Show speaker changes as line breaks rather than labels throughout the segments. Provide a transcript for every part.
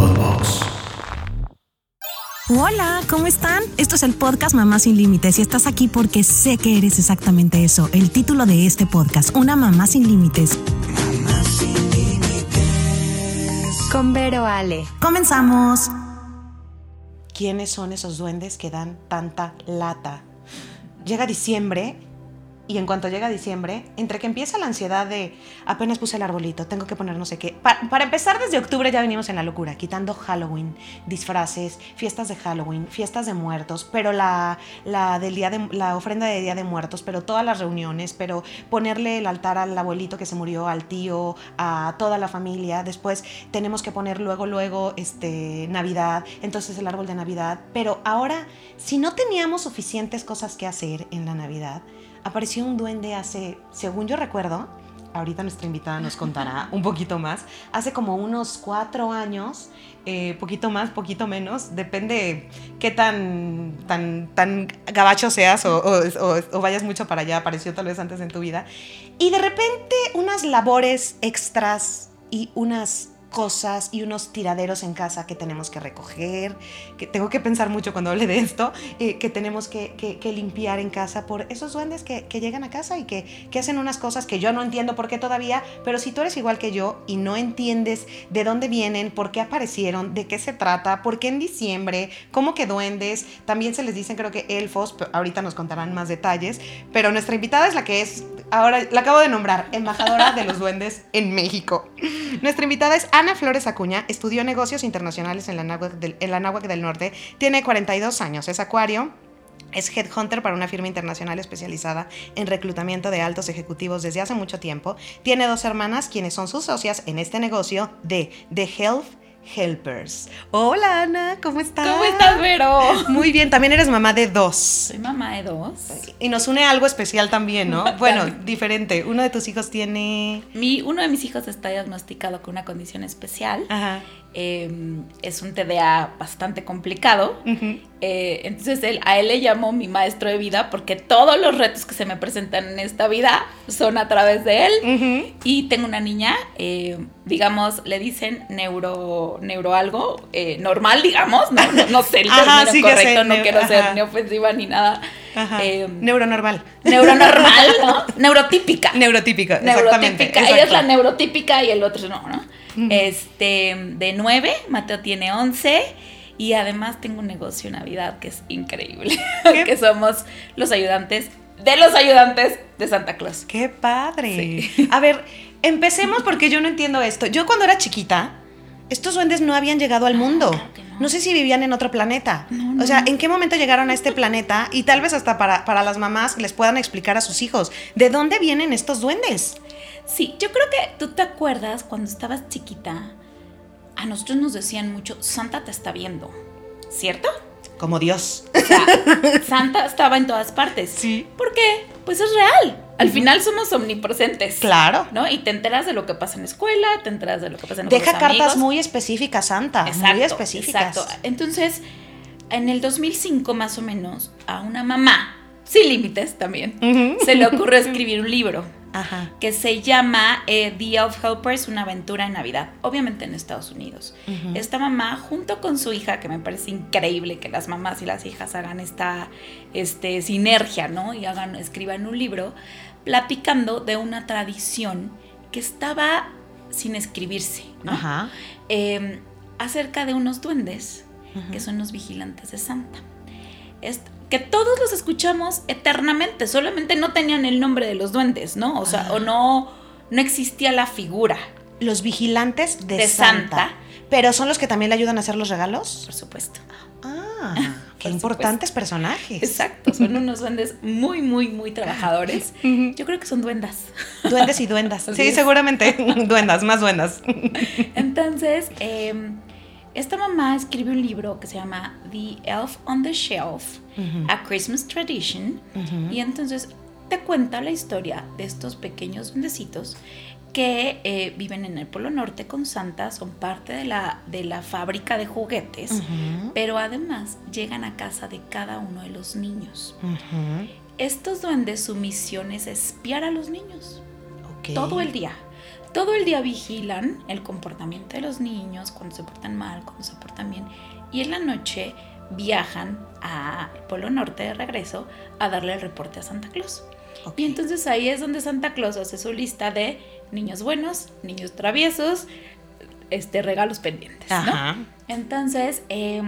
Podbox.
Hola, ¿cómo están? Esto es el podcast Mamá sin Límites y estás aquí porque sé que eres exactamente eso, el título de este podcast, Una Mamá sin Límites.
Mamá sin límites.
Con Vero Ale.
Comenzamos.
¿Quiénes son esos duendes que dan tanta lata? Llega diciembre y en cuanto llega diciembre, entre que empieza la ansiedad de apenas puse el arbolito, tengo que poner no sé qué. Pa- para empezar, desde octubre ya venimos en la locura, quitando Halloween, disfraces, fiestas de Halloween, fiestas de muertos, pero la, la, del día de, la ofrenda de Día de Muertos, pero todas las reuniones, pero ponerle el altar al abuelito que se murió, al tío, a toda la familia. Después tenemos que poner luego, luego, este, Navidad, entonces el árbol de Navidad. Pero ahora, si no teníamos suficientes cosas que hacer en la Navidad, apareció un duende hace, según yo recuerdo, ahorita nuestra invitada nos contará un poquito más, hace como unos cuatro años, eh, poquito más, poquito menos, depende qué tan, tan, tan gabacho seas o, o- o- o vayas mucho para allá, apareció tal vez antes en tu vida, y de repente unas labores extras y unas cosas y unos tiraderos en casa que tenemos que recoger, que tengo que pensar mucho cuando hable de esto, eh, que tenemos que, que- limpiar en casa por esos duendes que, que llegan a casa y que, que hacen unas cosas que yo no entiendo por qué todavía, pero si tú eres igual que yo y no entiendes de dónde vienen, por qué aparecieron, de qué se trata, por qué en diciembre, cómo que duendes, también se les dicen creo que elfos, pero ahorita nos contarán más detalles, pero nuestra invitada es la que es, ahora la acabo de nombrar, embajadora de los duendes en México. Nuestra invitada es Ana Flores Acuña, estudió negocios internacionales en la Náhuac del, en la Náhuac del Norte, tiene 42 años, es acuario. Es headhunter para una firma internacional especializada en reclutamiento de altos ejecutivos desde hace mucho tiempo. Tiene dos hermanas quienes son sus socias en este negocio de The Health Helpers. Hola Ana, ¿cómo estás?
¿Cómo estás, Vero?
Muy bien, también eres mamá de dos.
Soy mamá de dos.
Y nos une algo especial también, ¿no? Bueno, diferente. Uno de tus hijos tiene...
Mi, uno de mis hijos está diagnosticado con una condición especial.
Ajá.
Eh, es un TDA bastante complicado. Eh, entonces él, a él le llamo mi maestro de vida porque todos los retos que se me presentan en esta vida son a través de él. Y tengo una niña, eh, digamos, le dicen neuro, neuro algo, eh, normal, digamos, no, no, no sé el término correcto, no quiero
ajá.
ser ni ofensiva ni nada.
Ajá.
Eh,
Neuronormal.
neuronormal, ¿no? Neurotípica.
Neurotípica, exactamente.
Neurotípica. Ella es la neurotípica y el otro no, ¿no? Este, de nueve, Mateo tiene 11 y además tengo un negocio en Navidad que es increíble, que somos los ayudantes de los ayudantes de Santa Claus.
¡Qué padre! A ver, empecemos porque yo no entiendo esto. Yo cuando era chiquita, estos duendes no habían llegado al mundo.
claro que no.
No sé si vivían en otro planeta. O sea. ¿en qué momento llegaron a este planeta? Y tal vez hasta para, para las mamás les puedan explicar a sus hijos, ¿de dónde vienen estos duendes?
Sí, yo creo que tú te acuerdas cuando estabas chiquita, a nosotros nos decían mucho, Santa te está viendo, ¿cierto?
Como Dios.
O sea, Santa estaba en todas partes.
Sí.
¿Por qué? Pues es real. Al final somos omnipresentes.
Claro.
¿No? Y te enteras de lo que pasa en la escuela, te enteras de lo que pasa en
Deja
los
cartas
amigos.
muy específicas, Santa. muy específicas.
Exacto. Entonces, en el 2005 más o menos, a una mamá, sin límites también, se le ocurrió escribir un libro
Ajá.
que se llama eh, The Elf Helpers, una aventura en Navidad, obviamente en Estados Unidos. Esta mamá, junto con su hija, que me parece increíble que las mamás y las hijas hagan esta este, sinergia, ¿no? Y hagan, escriban un libro, platicando de una tradición que estaba sin escribirse, ¿no?
Ajá.
Eh, acerca de unos duendes Que son los vigilantes de Santa. Es- que todos los escuchamos eternamente, solamente no tenían el nombre de los duendes, ¿no? O sea, o no, no existía la figura,
Los vigilantes de,
De
Santa.
Santa.
Pero son los que también le ayudan a hacer los regalos.
por supuesto.
Ah, qué
Por
importantes personajes.
Exacto, son unos duendes muy, muy, muy trabajadores. Yo creo que son duendas.
Duendes y duendas. Sí, seguramente. duendas, más duendas.
Entonces, eh, esta mamá escribe un libro que se llama The Elf on the Shelf, A Christmas Tradition. Y entonces te cuenta la historia de estos pequeños duendecitos que eh, viven en el Polo Norte con Santa, son parte de la, de la fábrica de juguetes, pero además llegan a casa de cada uno de los niños. Estos duendes, su misión es espiar a los niños todo el día. Todo el día vigilan el comportamiento de los niños, cuando se portan mal, cuando se portan bien. Y en la noche viajan al Polo Norte de regreso a darle el reporte a Santa Claus. Y entonces ahí es donde Santa Claus hace su lista de niños buenos, niños traviesos, este, regalos pendientes. ¿no? Entonces, eh,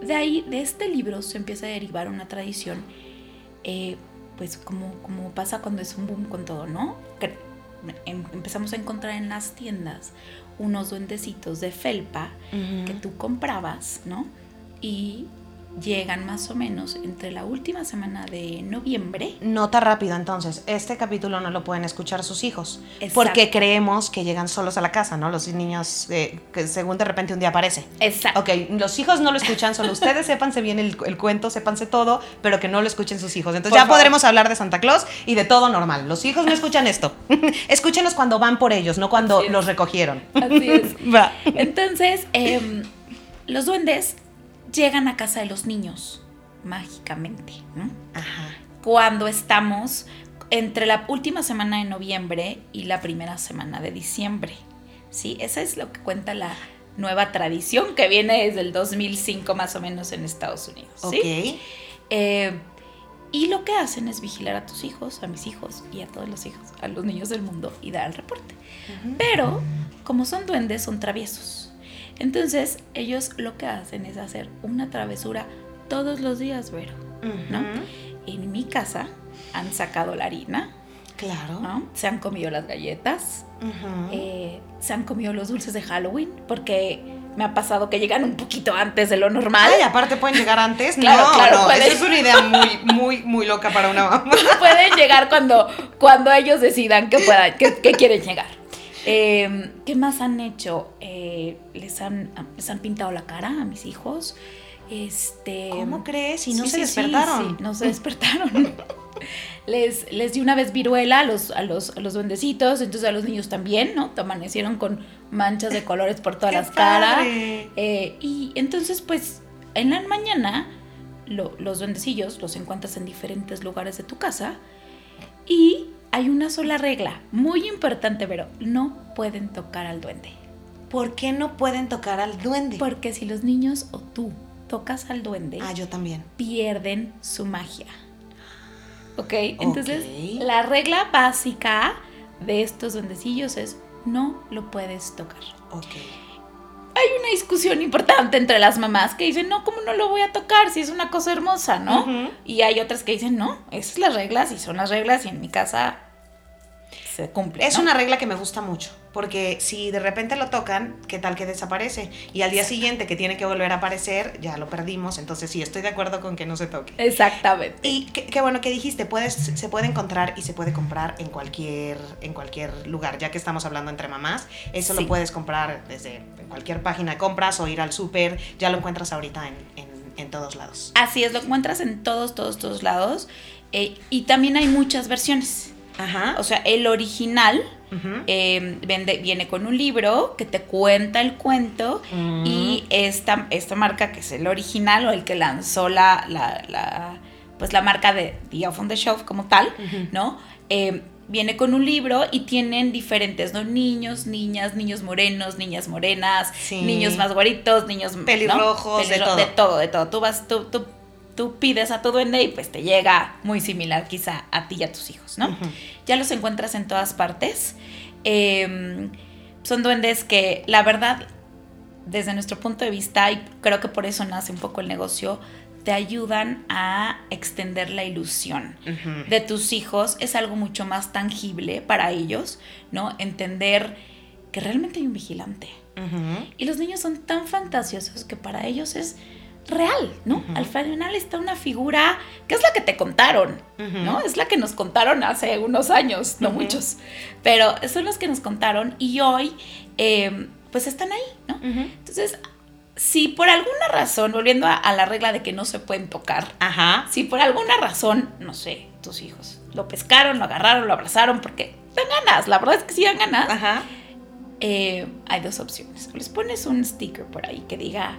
de ahí, de este libro, se empieza a derivar una tradición, eh, pues como, como pasa cuando es un boom con todo, ¿no? Em- empezamos a encontrar en las tiendas unos duendecitos de felpa que tú comprabas, ¿no? Y llegan más o menos entre la última semana de noviembre.
Nota rápido entonces, este capítulo no lo pueden escuchar sus hijos,
Exacto.
porque creemos que llegan solos a la casa, ¿no? Los niños, eh, que según de repente un día aparece.
Exacto.
Ok, los hijos no lo escuchan, solo ustedes sépanse bien el, el cuento, sépanse todo, pero que no lo escuchen sus hijos. Entonces
Por
ya
favor.
podremos hablar de Santa Claus y de todo normal. Los hijos no escuchan esto. Escúchenlos cuando van por ellos, no cuando los recogieron.
Así es.
Va.
Entonces, em, los duendes llegan a casa de los niños mágicamente, ¿no?
Ajá.
Cuando estamos entre la última semana de noviembre y la primera semana de diciembre. Sí, esa es lo que cuenta la nueva tradición que viene desde el 2005 más o menos en Estados Unidos. ¿sí?
Ok.
Eh, y lo que hacen es vigilar a tus hijos, a mis hijos y a todos los hijos, a los niños del mundo y dar el reporte. Pero, como son duendes, son traviesos. Entonces, ellos lo que hacen es hacer una travesura todos los días, Vero. ¿no?
Ujú.
En mi casa han sacado la harina,
Claro.
¿no? Se han comido las galletas, eh, se han comido los dulces de Halloween, porque me ha pasado que llegan un poquito antes de lo normal.
Ay, aparte pueden llegar antes.
Claro,
no,
claro,
no,
pueden.
esa es una idea muy, muy, muy loca para una mamá.
pueden llegar cuando, cuando ellos decidan que, puedan, que, que quieren llegar. Eh, ¿Qué más han hecho? Eh, les, han, les han pintado la cara a mis hijos. Este,
¿Cómo crees? Y no
Sí,
se
sí,
despertaron.
sí, no se despertaron. les, les di una vez viruela a los, a, los, a los duendecitos, entonces a los niños también, ¿no? Amanecieron con manchas de colores por todas
¡Qué
las caras. Eh, y entonces, pues, en la mañana, lo- los duendecillos los encuentras en diferentes lugares de tu casa y hay una sola regla, muy importante, pero no pueden tocar al duende.
¿Por qué no pueden tocar al duende?
Porque si los niños o tú tocas al duende,
Ah, yo también.
pierden su magia. ¿Ok? Entonces, la regla básica de estos duendecillos es no lo puedes tocar.
Ok.
Hay una discusión importante entre las mamás que dicen, no, ¿cómo no lo voy a tocar si es una cosa hermosa, no? Y hay otras que dicen, no, esas son las reglas y son las reglas y en mi casa se cumple.
Es
¿no?
una regla que me gusta mucho, porque si de repente lo tocan, ¿qué tal que desaparece? Y al día siguiente que tiene que volver a aparecer, ya lo perdimos, entonces sí, estoy de acuerdo con que no se toque.
Exactamente.
Y qué, bueno que dijiste, puedes, se puede encontrar y se puede comprar en cualquier, en cualquier lugar, ya que estamos hablando entre mamás, eso
Sí.
lo puedes comprar desde cualquier página de compras o ir al súper, ya lo encuentras ahorita en, en- en todos lados.
Así es, lo encuentras en todos, todos, todos lados. eh, y también hay muchas versiones.
Ajá.
O sea, el original eh, vende- viene con un libro que te cuenta el cuento
Mm.
y esta, esta marca que es el original o el que lanzó la, la, la- pues la marca de The Elf on the Shelf como tal. ¿no? Eh, viene con un libro y tienen diferentes, ¿no? Niños, niñas, niños morenos, niñas morenas,
Sí.
niños más guaritos, niños ¿no?
Pelirrojos, de
Pelirro-
todo.
De todo, de todo. Tú vas, tú, tú, tú pides a tu duende y pues te llega muy similar quizá a ti y a tus hijos, ¿no? Ya los encuentras en todas partes. Eh, son duendes que, la verdad, desde nuestro punto de vista, y creo que por eso nace un poco el negocio, te ayudan a extender la ilusión de tus hijos. Es algo mucho más tangible para ellos, ¿no? Entender que realmente hay un vigilante. Y los niños son tan fantasiosos que para ellos es real, ¿no? Al final está una figura que es la que te contaron. ¿no? Es la que nos contaron hace unos años, no muchos, pero son los que nos contaron y hoy, eh, pues están ahí, ¿no? Entonces, si por alguna razón, volviendo a, a la regla de que no se pueden tocar,
Ajá.
si por alguna razón, no sé, tus hijos lo pescaron, lo agarraron, lo abrazaron, porque dan ganas, la verdad es que sí dan ganas,
Ajá.
eh, hay dos opciones. Les pones un sticker por ahí que diga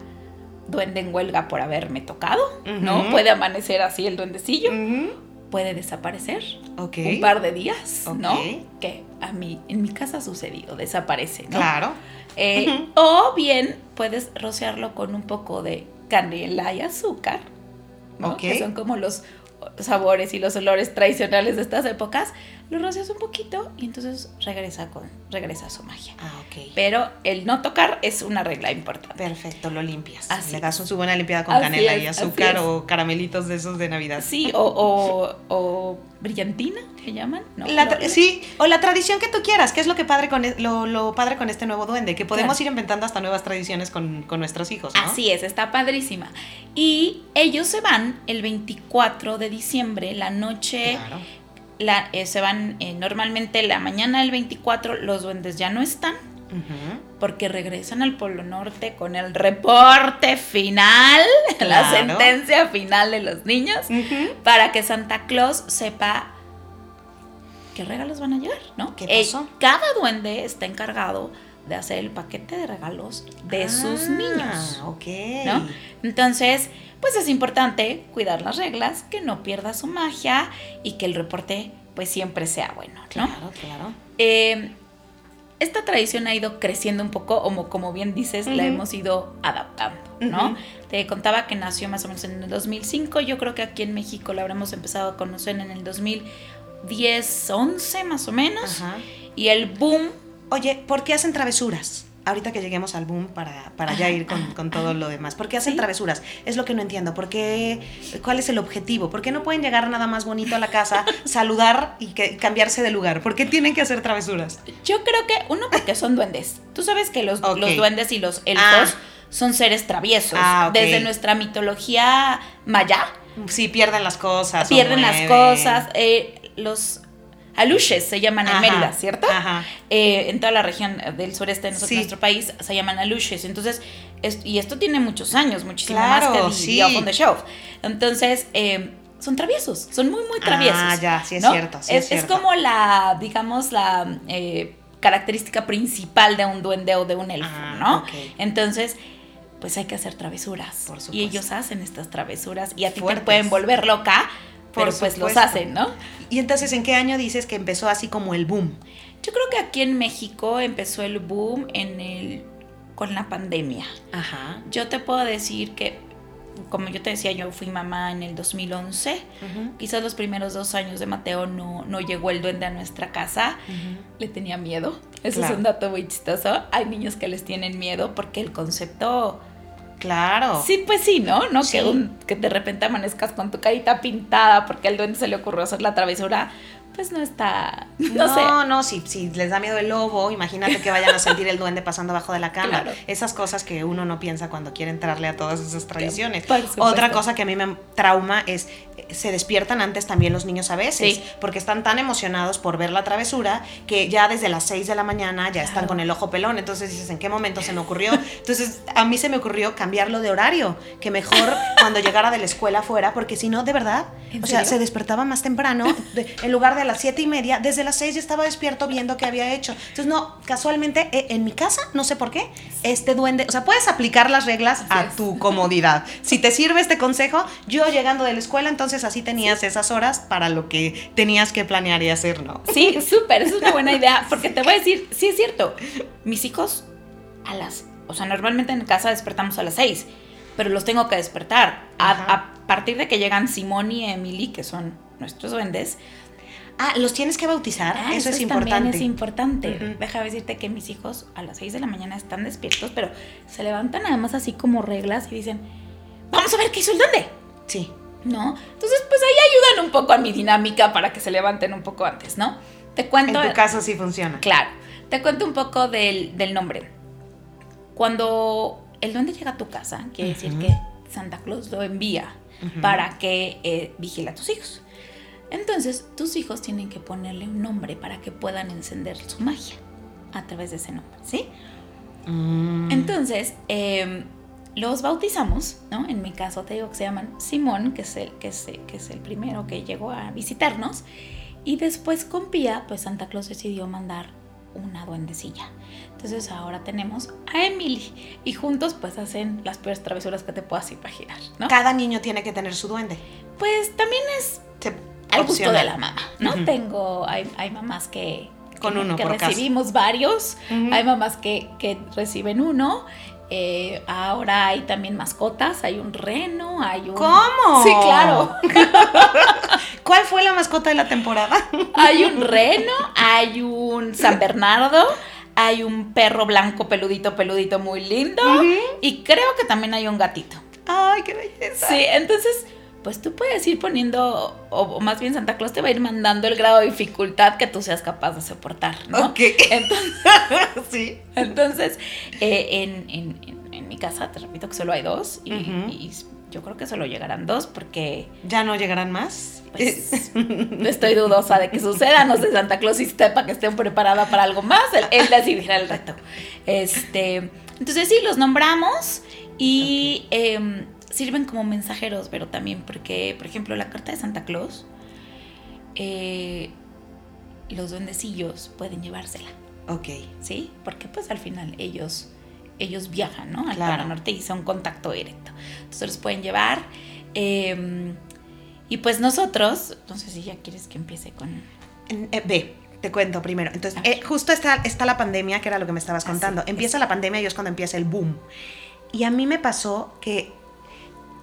duende en huelga por haberme tocado, ¿no? Puede amanecer así el duendecillo. Puede desaparecer un par de días, ¿no? Que a mí, en mi casa ha sucedido, desaparece, ¿no?
Claro.
Eh. O bien puedes rociarlo con un poco de canela y azúcar, ¿no?
Ok.
que son como los sabores y los olores tradicionales de estas épocas. Lo rocias un poquito y entonces regresa, con, regresa a su magia.
Ah, ok.
Pero el no tocar es una regla importante.
Perfecto, lo limpias.
Así
Le das su buena limpiada con
Así
canela
es,
y azúcar o caramelitos de esos de Navidad.
Sí, o, o, o brillantina, ¿se llaman? No,
La
no,
sí, o la tradición que tú quieras, que es lo que padre con e- lo, lo padre con este nuevo duende, que podemos
Claro.
ir inventando hasta nuevas tradiciones con, con nuestros hijos, ¿no?
Así es, está padrísima. Y ellos se van el 24 de diciembre, la noche,
Claro.
La, eh, se van eh, normalmente la mañana del 24, los duendes ya no están. Porque regresan al Polo Norte con el reporte final, la sentencia final de los niños, para que Santa Claus sepa qué regalos van a llegar, ¿no?
¿Qué
Eh, cada duende está encargado de hacer el paquete de regalos de sus
Ah,
niños.
Ok.
¿no? Entonces, pues es importante cuidar las reglas, que no pierda su magia y que el reporte pues siempre sea bueno, ¿no?
Claro, claro.
Eh, esta tradición ha ido creciendo un poco, como, como bien dices, la hemos ido adaptando, ¿no? Te contaba que nació más o menos en el 2005, yo creo que aquí en México la habremos empezado a conocer en el 2010, 11 más o menos,
Ajá.
y el boom
Oye, ¿por qué hacen travesuras? Ahorita que lleguemos al boom para, para ya ir con, con todo lo demás. ¿Por qué hacen
Sí.
travesuras? Es lo que no entiendo. ¿Por qué? ¿Cuál es el objetivo? ¿Por qué no pueden llegar nada más bonito a la casa, saludar y que, cambiarse de lugar? ¿Por qué tienen que hacer travesuras?
Yo creo que, uno, porque son duendes. Tú sabes que los, los duendes y los elfos
Ah.
son seres traviesos.
Ah.
Desde nuestra mitología maya,
Sí, pierden las cosas.
pierden las cosas. eh, los aluches se llaman en
Ajá,
Mérida, ¿cierto?
Ajá.
Eh, en toda la región del sureste de nuestro,
Sí.
nuestro país se llaman aluches. Entonces, es- y esto tiene muchos años, muchísimo
Claro,
más que
sí.
On the Shelf. Entonces, eh, son traviesos, son muy, muy traviesos.
Ah, ya, sí es
¿no?
cierto, sí es cierto.
como la, digamos, la eh, característica principal de un duende o de un elfo,
Ah,
¿no? Entonces, pues hay que hacer travesuras.
Por
y
supuesto.
ellos hacen estas travesuras y a ti te pueden volver loca,
Por
pero pues los hacen, ¿no?
Y entonces, ¿en qué año dices que empezó así como el boom?
Yo creo que aquí en México empezó el boom en el con la pandemia.
Ajá.
Yo te puedo decir que, como yo te decía, yo fui mamá en el 2011. Quizás los primeros dos años de Mateo no, no llegó el duende a nuestra casa. Le tenía miedo. Eso
Claro.
es un dato muy chistoso. Hay niños que les tienen miedo porque el concepto...
Claro.
Sí, pues sí, ¿no? No
Sí.
que, un- que de repente amanezcas con tu carita pintada porque al duende se le ocurrió hacer la travesura. Pues no está... No,
No,
sé.
no, si, si les da miedo el lobo, imagínate que vayan a sentir el duende pasando abajo de la cama.
Claro.
Esas cosas que uno no piensa cuando quiere entrarle a todas esas tradiciones. Otra cosa que a mí me trauma es, eh, se despiertan antes también los niños a veces,
Sí.
porque están tan emocionados por ver la travesura que ya desde las 6 de la mañana ya están con el ojo pelón. Entonces dices, ¿en qué momento se me ocurrió? Entonces a mí se me ocurrió cambiarlo de horario, que mejor cuando llegara de la escuela fuera, porque si no, de verdad,
¿En
o sea, se despertaba más temprano, en lugar de las siete y media, desde las seis ya estaba despierto viendo qué había hecho. Entonces, no, casualmente, eh, en mi casa, no sé por qué, este duende, o sea, puedes aplicar las reglas a tu comodidad. Si te sirve este consejo, yo llegando de la escuela, entonces así tenías esas horas para lo que tenías que planear y hacer, ¿no?
Sí, súper, es una buena idea, porque te voy a decir, sí es cierto, mis hijos a las, o sea, normalmente en casa despertamos a las 6, pero los tengo que despertar. A, a partir de que llegan Simón y Emily, que son nuestros duendes,
Ah, los tienes que bautizar,
ah,
eso, es
también
importante.
es importante.
Ujú.
Déjame decirte que mis hijos a las 6 de la mañana están despiertos, pero se levantan además así como reglas y dicen, vamos a ver qué hizo el duende.
Sí.
¿No? Entonces, pues ahí ayudan un poco a mi dinámica para que se levanten un poco antes, ¿no? Te
En
cuento.
tu caso sí funciona.
Claro, te cuento un poco del, del nombre. Cuando el duende llega a tu casa, quiere decir que Santa Claus lo envía para que eh, vigile a tus hijos. Entonces, tus hijos tienen que ponerle un nombre para que puedan encender su magia a través de ese nombre, ¿sí?
Mm.
Entonces, eh, los bautizamos, ¿no? En mi caso te digo que se llaman Simón, que es el, que es, que es el primero que llegó a visitarnos. Y después con Pía, pues Santa Claus decidió mandar una duendecilla. Entonces ahora tenemos a Emily. Y juntos pues hacen las peores travesuras que te puedas imaginar, ¿no?
Cada niño tiene que tener su duende.
Pues también es
Se-
al gusto de la mamá, ¿no? Tengo, hay, hay mamás que,
Con uno
que
por
recibimos varios, hay mamás que, que reciben uno. eh, ahora hay también mascotas, hay un reno, hay un...
¿Cómo?
Sí, claro.
¿Cuál fue la mascota de la temporada?
Hay un reno, hay un San Bernardo, hay un perro blanco peludito, peludito muy lindo. Y creo que también hay un gatito.
Ay, qué belleza.
Sí, entonces, pues tú puedes ir poniendo, o, o más bien Santa Claus te va a ir mandando el grado de dificultad que tú seas capaz de soportar, ¿no?
Ok.
Entonces,
sí.
entonces eh, en, en- en- mi casa, te repito que solo hay dos y, yo creo que solo llegarán dos porque
¿Ya no llegarán más?
pues, estoy dudosa de que suceda. No sé, Santa Claus y sepa que estén preparada para algo más. Él, él decidirá el reto. Este, entonces sí, los nombramos y em, sirven como mensajeros, pero también porque, por ejemplo, la carta de Santa Claus, eh, los duendecillos pueden llevársela,
ok.
¿sí? Porque pues al final ellos, ellos viajan, ¿no? Al
Claro.
Norte y son contacto directo. Entonces los pueden llevar. em, y pues nosotros, no sé si ya quieres que empiece con...
Eh, ve, te cuento primero. Entonces, eh, justo está, está la pandemia, que era lo que me estabas
Ah,
contando. empieza la pandemia y es cuando empieza el boom. Y a mí me pasó que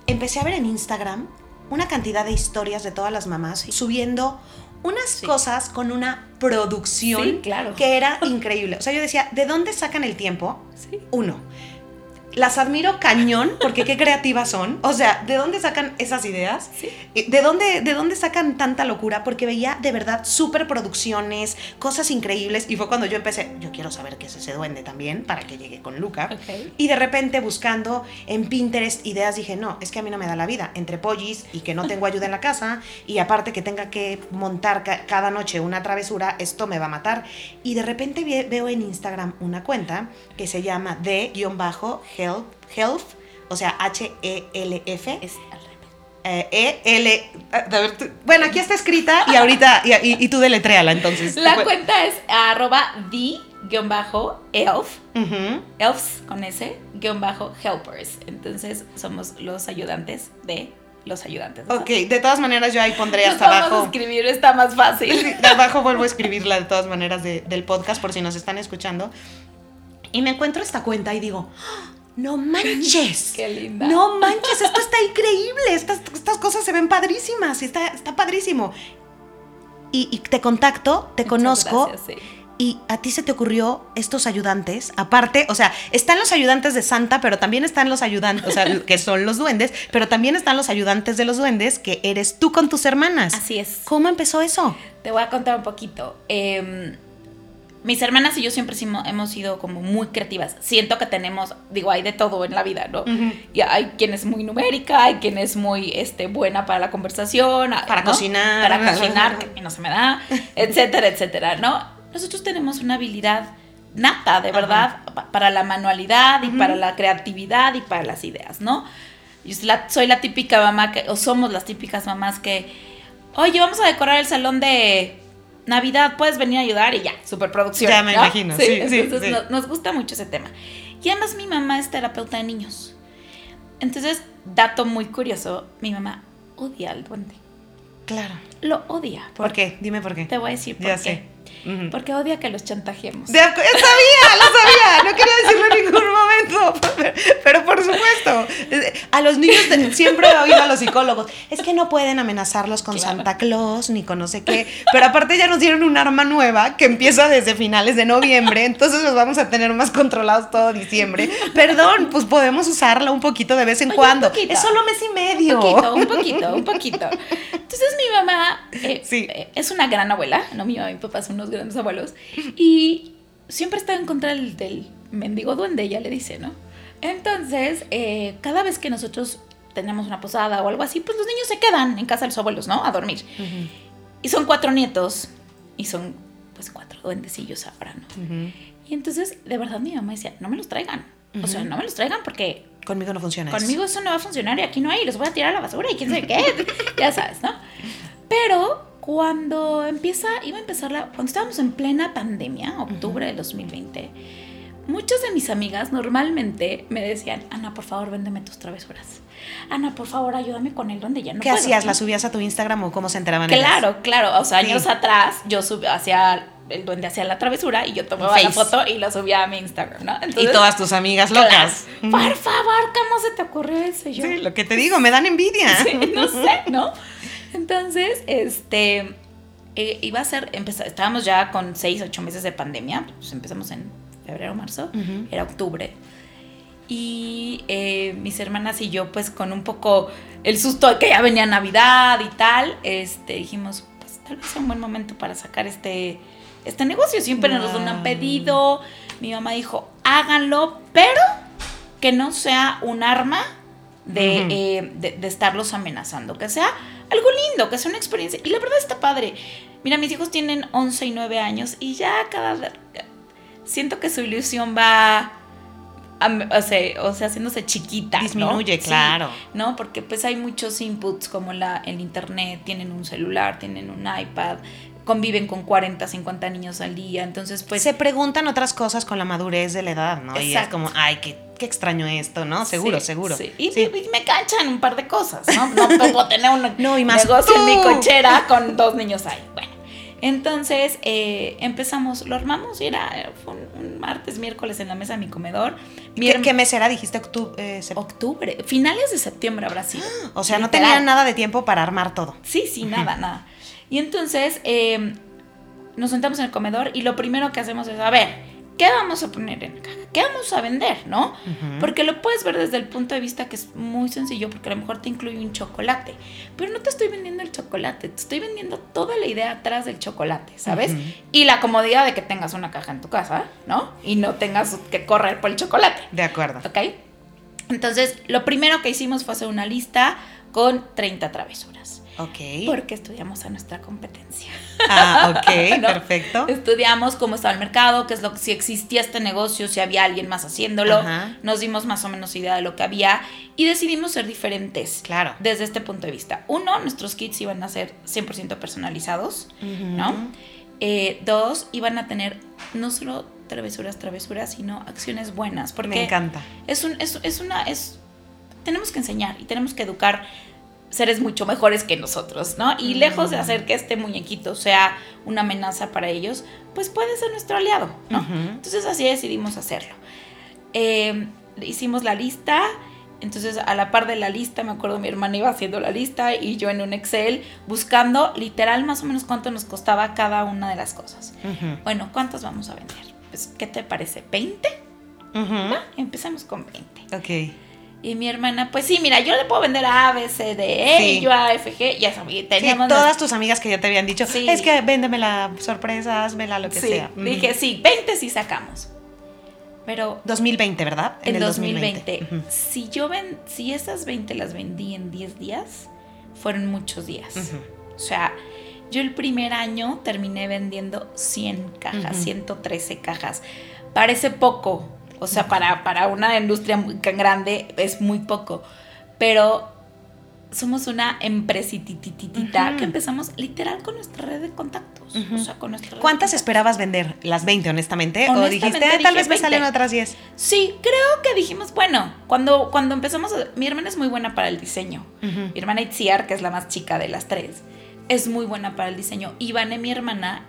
empecé a ver en Instagram una cantidad de historias de todas las mamás subiendo unas
Sí.
cosas con una producción
Sí, claro.
que era increíble. O sea, yo decía, ¿de dónde sacan el tiempo?
Sí.
Uno, las admiro cañón porque qué creativas son. O sea, ¿de dónde sacan esas ideas?
Sí.
Eh, ¿De dónde, ¿De dónde sacan tanta locura? Porque veía de verdad super producciones, cosas increíbles. Y fue cuando yo empecé, yo quiero saber qué es ese duende también para que llegue con Luca. Y de repente buscando en Pinterest ideas dije, no, es que a mí no me da la vida. Entre pollis y que no tengo ayuda en la casa y aparte que tenga que montar ca- cada noche una travesura, esto me va a matar. Y de repente ve- veo en Instagram una cuenta que se llama de-health, health, o sea, H-E-L-F.
Es al revés.
Eh, E, L. a ver, tú- bueno, aquí está escrita y ahorita. Y, y- y tú deletréala entonces.
La cuenta es arroba the-elf,
Ujú.
elves con S, guion bajo helpers. Entonces somos los ayudantes de los ayudantes. ¿no?
Ok, de todas maneras yo ahí pondré
Nos
hasta
vamos a
abajo.
escribir, está más fácil.
De abajo vuelvo a escribirla de todas maneras de- del podcast por si nos están escuchando. Y me encuentro esta cuenta y digo. No manches.
Qué linda.
No manches, esto está increíble. Estas, estas cosas se ven padrísimas. Está, está padrísimo. Y, y te contacto, te
Muchas
conozco.
gracias, sí.
Y a ti se te ocurrió estos ayudantes, aparte, o sea, están los ayudantes de Santa, pero también están los ayudantes, o sea, que son los duendes, pero también están los ayudantes de los duendes, que eres tú con tus hermanas.
Así es.
¿Cómo empezó eso?
Te voy a contar un poquito. Eh, mis hermanas y yo siempre hemos sido como muy creativas. Siento que tenemos, digo, hay de todo en la vida, ¿no? Y hay quien es muy numérica, hay quien es muy este, buena para la conversación.
Para
¿no?
cocinar.
Para cocinar, que no se me da, etcétera, etcétera, ¿no? Nosotros tenemos una habilidad nata, de verdad, pa- para la manualidad y para la creatividad y para las ideas, ¿no? Yo soy la, soy la típica mamá que, o somos las típicas mamás que, oye, vamos a decorar el salón de Navidad, puedes venir a ayudar y ya, superproducción.
Ya me
¿no?
imagino, sí, sí,
Entonces
sí.
no- nos gusta mucho ese tema. Y además mi mamá es terapeuta de niños. Entonces, dato muy curioso, mi mamá odia al duende.
Claro.
Lo odia.
¿Por qué? Dime por qué.
Te voy a decir por
Ya
qué.
sé.
Porque odia que los chantajeemos.
De acu- sabía, lo sabía, no quería decirlo en ningún momento, pero, pero por supuesto, a los niños siempre he oído a los psicólogos, es que no pueden amenazarlos con
Claro.
Santa Claus ni con no sé qué, pero aparte ya nos dieron un arma nueva que empieza desde finales de noviembre, entonces los vamos a tener más controlados todo diciembre. Perdón, pues podemos usarla un poquito de vez en
Oye, un
cuando.
poquito.
Es solo mes y medio.
Un poquito, un poquito, un poquito. Entonces mi mamá eh,
Sí.
eh, es una gran abuela, no mi mamá y mi papá son unos grandes abuelos, y siempre está en contra del, del mendigo duende, ella le dice, ¿no? Entonces, eh, cada vez que nosotros tenemos una posada o algo así, pues los niños se quedan en casa de los abuelos, ¿no? A dormir.
Ujú,
Y son cuatro nietos, y son pues cuatro duendecillos ahora, ¿no?
ujú.
Y entonces, de verdad, mi mamá decía, no me los traigan. O sea, no me los traigan porque
Conmigo no funciona.
Conmigo eso no va a funcionar y aquí no hay, los voy a tirar a la basura y quién sabe qué. ya sabes, ¿no? Pero cuando empieza, iba a empezar la. Cuando estábamos en plena pandemia, octubre del 2020, muchas de mis amigas normalmente me decían, Ana, por favor, véndeme tus travesuras. Ana, por favor, ayúdame con el donde ya no
¿Qué
puedo",
hacías? ¿Las subías a tu Instagram o cómo se enteraban ellas?
Claro, claro. O sea,
Sí.
años atrás yo subía hacia el duende hacía la travesura y yo tomaba la foto y la subía a mi Instagram, ¿no?
Y todas tus amigas
claro,
locas.
Por favor, ¿cómo se te ocurrió eso? Yo,
Sí, lo que te digo, me dan envidia.
Sí, no sé, ¿no? Entonces, este, eh, iba a ser, estábamos ya con seis, ocho meses de pandemia, pues empezamos en febrero, marzo, era octubre. Y eh, mis hermanas y yo, pues con un poco el susto de que ya venía Navidad y tal, este, dijimos, pues tal vez sea un buen momento para sacar este, este negocio. Siempre nos lo han pedido. Mi mamá dijo, háganlo, pero que no sea un arma de, eh, de, de estarlos amenazando, que sea algo lindo, que sea una experiencia. Y la verdad está padre. Mira, mis hijos tienen 11 y 9 años y ya cada... Siento que su ilusión va... am- o, sea, o sea, haciéndose chiquita. ¿no?
Disminuye,
Sí,
claro.
¿no? Porque pues hay muchos inputs como la, el internet, tienen un celular, tienen un iPad, conviven con 40, 50 niños al día, entonces pues...
se preguntan otras cosas con la madurez de la edad, ¿no? Y es como, ay, qué, qué extraño esto, ¿no? Seguro,
Sí,
seguro.
sí. Y,
Sí.
y me canchan un par de cosas, ¿no? No puedo tener un
No, y más
negocio en mi cochera con dos niños ahí. Bueno, entonces eh, empezamos, lo armamos y era fue un, un martes, miércoles en la mesa de mi comedor. Mi
¿Qué, mes era? Dijiste octubre.
Octubre, finales de septiembre habrá sido.
o sea, no tenían nada de tiempo para armar todo.
Sí, sí, nada, nada. Y entonces eh, nos sentamos en el comedor y lo primero que hacemos es, a ver, ¿qué vamos a poner en la caja? ¿Qué vamos a vender, no? Porque lo puedes ver desde el punto de vista que es muy sencillo, porque a lo mejor te incluye un chocolate. Pero no te estoy vendiendo el chocolate, te estoy vendiendo toda la idea atrás del chocolate, ¿sabes? Y la comodidad de que tengas una caja en tu casa, ¿no? Y no tengas que correr por el chocolate.
De acuerdo.
¿Ok? Entonces, lo primero que hicimos fue hacer una lista con 30 travesuras.
Ok.
Porque estudiamos a nuestra competencia.
Ah, ok,
¿No?
perfecto.
Estudiamos cómo estaba el mercado, qué es lo que si existía este negocio, si había alguien más haciéndolo.
Ajá.
Nos dimos más o menos idea de lo que había y decidimos ser diferentes.
Claro.
Desde este punto de vista. Uno, nuestros kits iban a ser 100% personalizados, ¿no? Eh, dos, iban a tener no solo travesuras, travesuras, sino acciones buenas. Porque
Me encanta.
es, un, es, es una. Es, tenemos que enseñar y tenemos que educar seres mucho mejores que nosotros, ¿no? Y lejos de hacer que este muñequito sea una amenaza para ellos, pues puede ser nuestro aliado, ¿no?
Ujú.
Entonces así decidimos hacerlo. Eh, hicimos la lista, entonces a la par de la lista, me acuerdo mi hermana iba haciendo la lista y yo en un Excel buscando literal más o menos cuánto nos costaba cada una de las cosas.
Ujú.
Bueno, ¿cuántas vamos a vender? Pues, ¿qué te parece? ¿20?
Ujú.
Va, empezamos con 20.
Ok.
Y mi hermana, pues sí, mira, yo le puedo vender a, B, C, D, E,
Sí.
y yo a, F, G, ya sabía,
Sí,
teníamos...
todas tus amigas que ya te habían dicho,
Sí.
es que véndemela sorpresas, vela lo que
sí,
sea.
Dije, sí, 20 sí sacamos. Pero
2020, ¿verdad?
en 2020,
Ujú.
si yo ven, si esas 20 las vendí en 10 días, fueron muchos días. O sea, yo el primer año terminé vendiendo 100 cajas,
Ujú.
113 cajas. Parece poco, o sea, para, para una industria muy tan grande es muy poco, pero somos una empresitititita que empezamos literal con nuestra red de contactos. O sea, con nuestra red de
¿Cuántas
contactos.
esperabas vender? ¿Las 20, honestamente? ¿O dijiste, "Ah, tal vez me
20"?
salen otras 10?
Sí, creo que dijimos, bueno, cuando, cuando empezamos, a- mi hermana es muy buena para el diseño. Mi hermana Itziar, que es la más chica de las tres, es muy buena para el diseño. Ivane, mi hermana,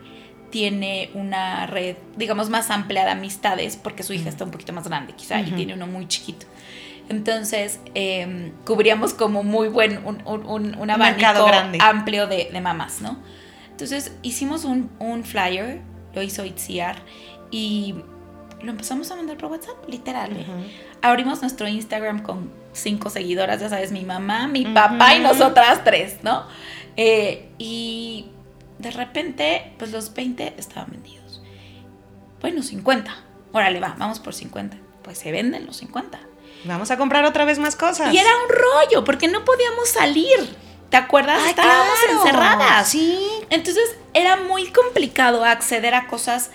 tiene una red, digamos, más amplia de amistades, porque su hija está un poquito más grande, quizá, y tiene uno muy chiquito. Entonces, eh, cubríamos como muy buen, un, un, un- un abanico
mercado grande.
amplio de, de mamás, ¿no? Entonces, hicimos un, un flyer, lo hizo Itziar, y lo empezamos a mandar por WhatsApp, literal. ¿eh? Abrimos nuestro Instagram con cinco seguidoras, ya sabes, mi mamá, mi papá y nosotras tres, ¿no? Eh, y de repente, pues los 20 estaban vendidos. Bueno, 50. Órale, va, vamos por 50. Pues se venden los 50.
Vamos a comprar otra vez más cosas.
Y era un rollo, porque no podíamos salir. ¿Te acuerdas?
Ay,
Estábamos
claro.
encerradas.
Sí.
Entonces era muy complicado acceder a cosas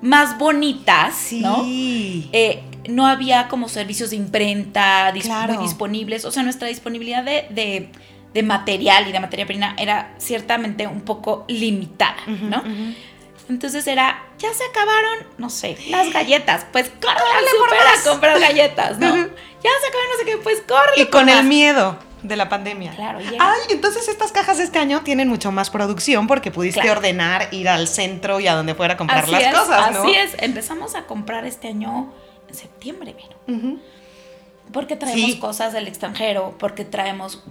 más bonitas,
Sí.
¿no? Eh, no había como servicios de imprenta dis-
Claro.
muy disponibles. O sea, nuestra disponibilidad de, de- de material y de materia prima era ciertamente un poco limitada, ¿no? Entonces era, ya se acabaron, no sé, las galletas. Pues corre
Córrele por
a comprar galletas, ¿no? ya se acabaron, no sé qué, pues corre.
Y con el miedo de la pandemia.
Claro, llega.
Ay, entonces estas cajas este año tienen mucho más producción porque pudiste
Claro.
ordenar, ir al centro y a donde fuera a comprar
Así
las
es,
cosas, ¿no?
Así es, empezamos a comprar este año en septiembre, Vero. Porque traemos
Sí.
cosas del extranjero, porque traemos,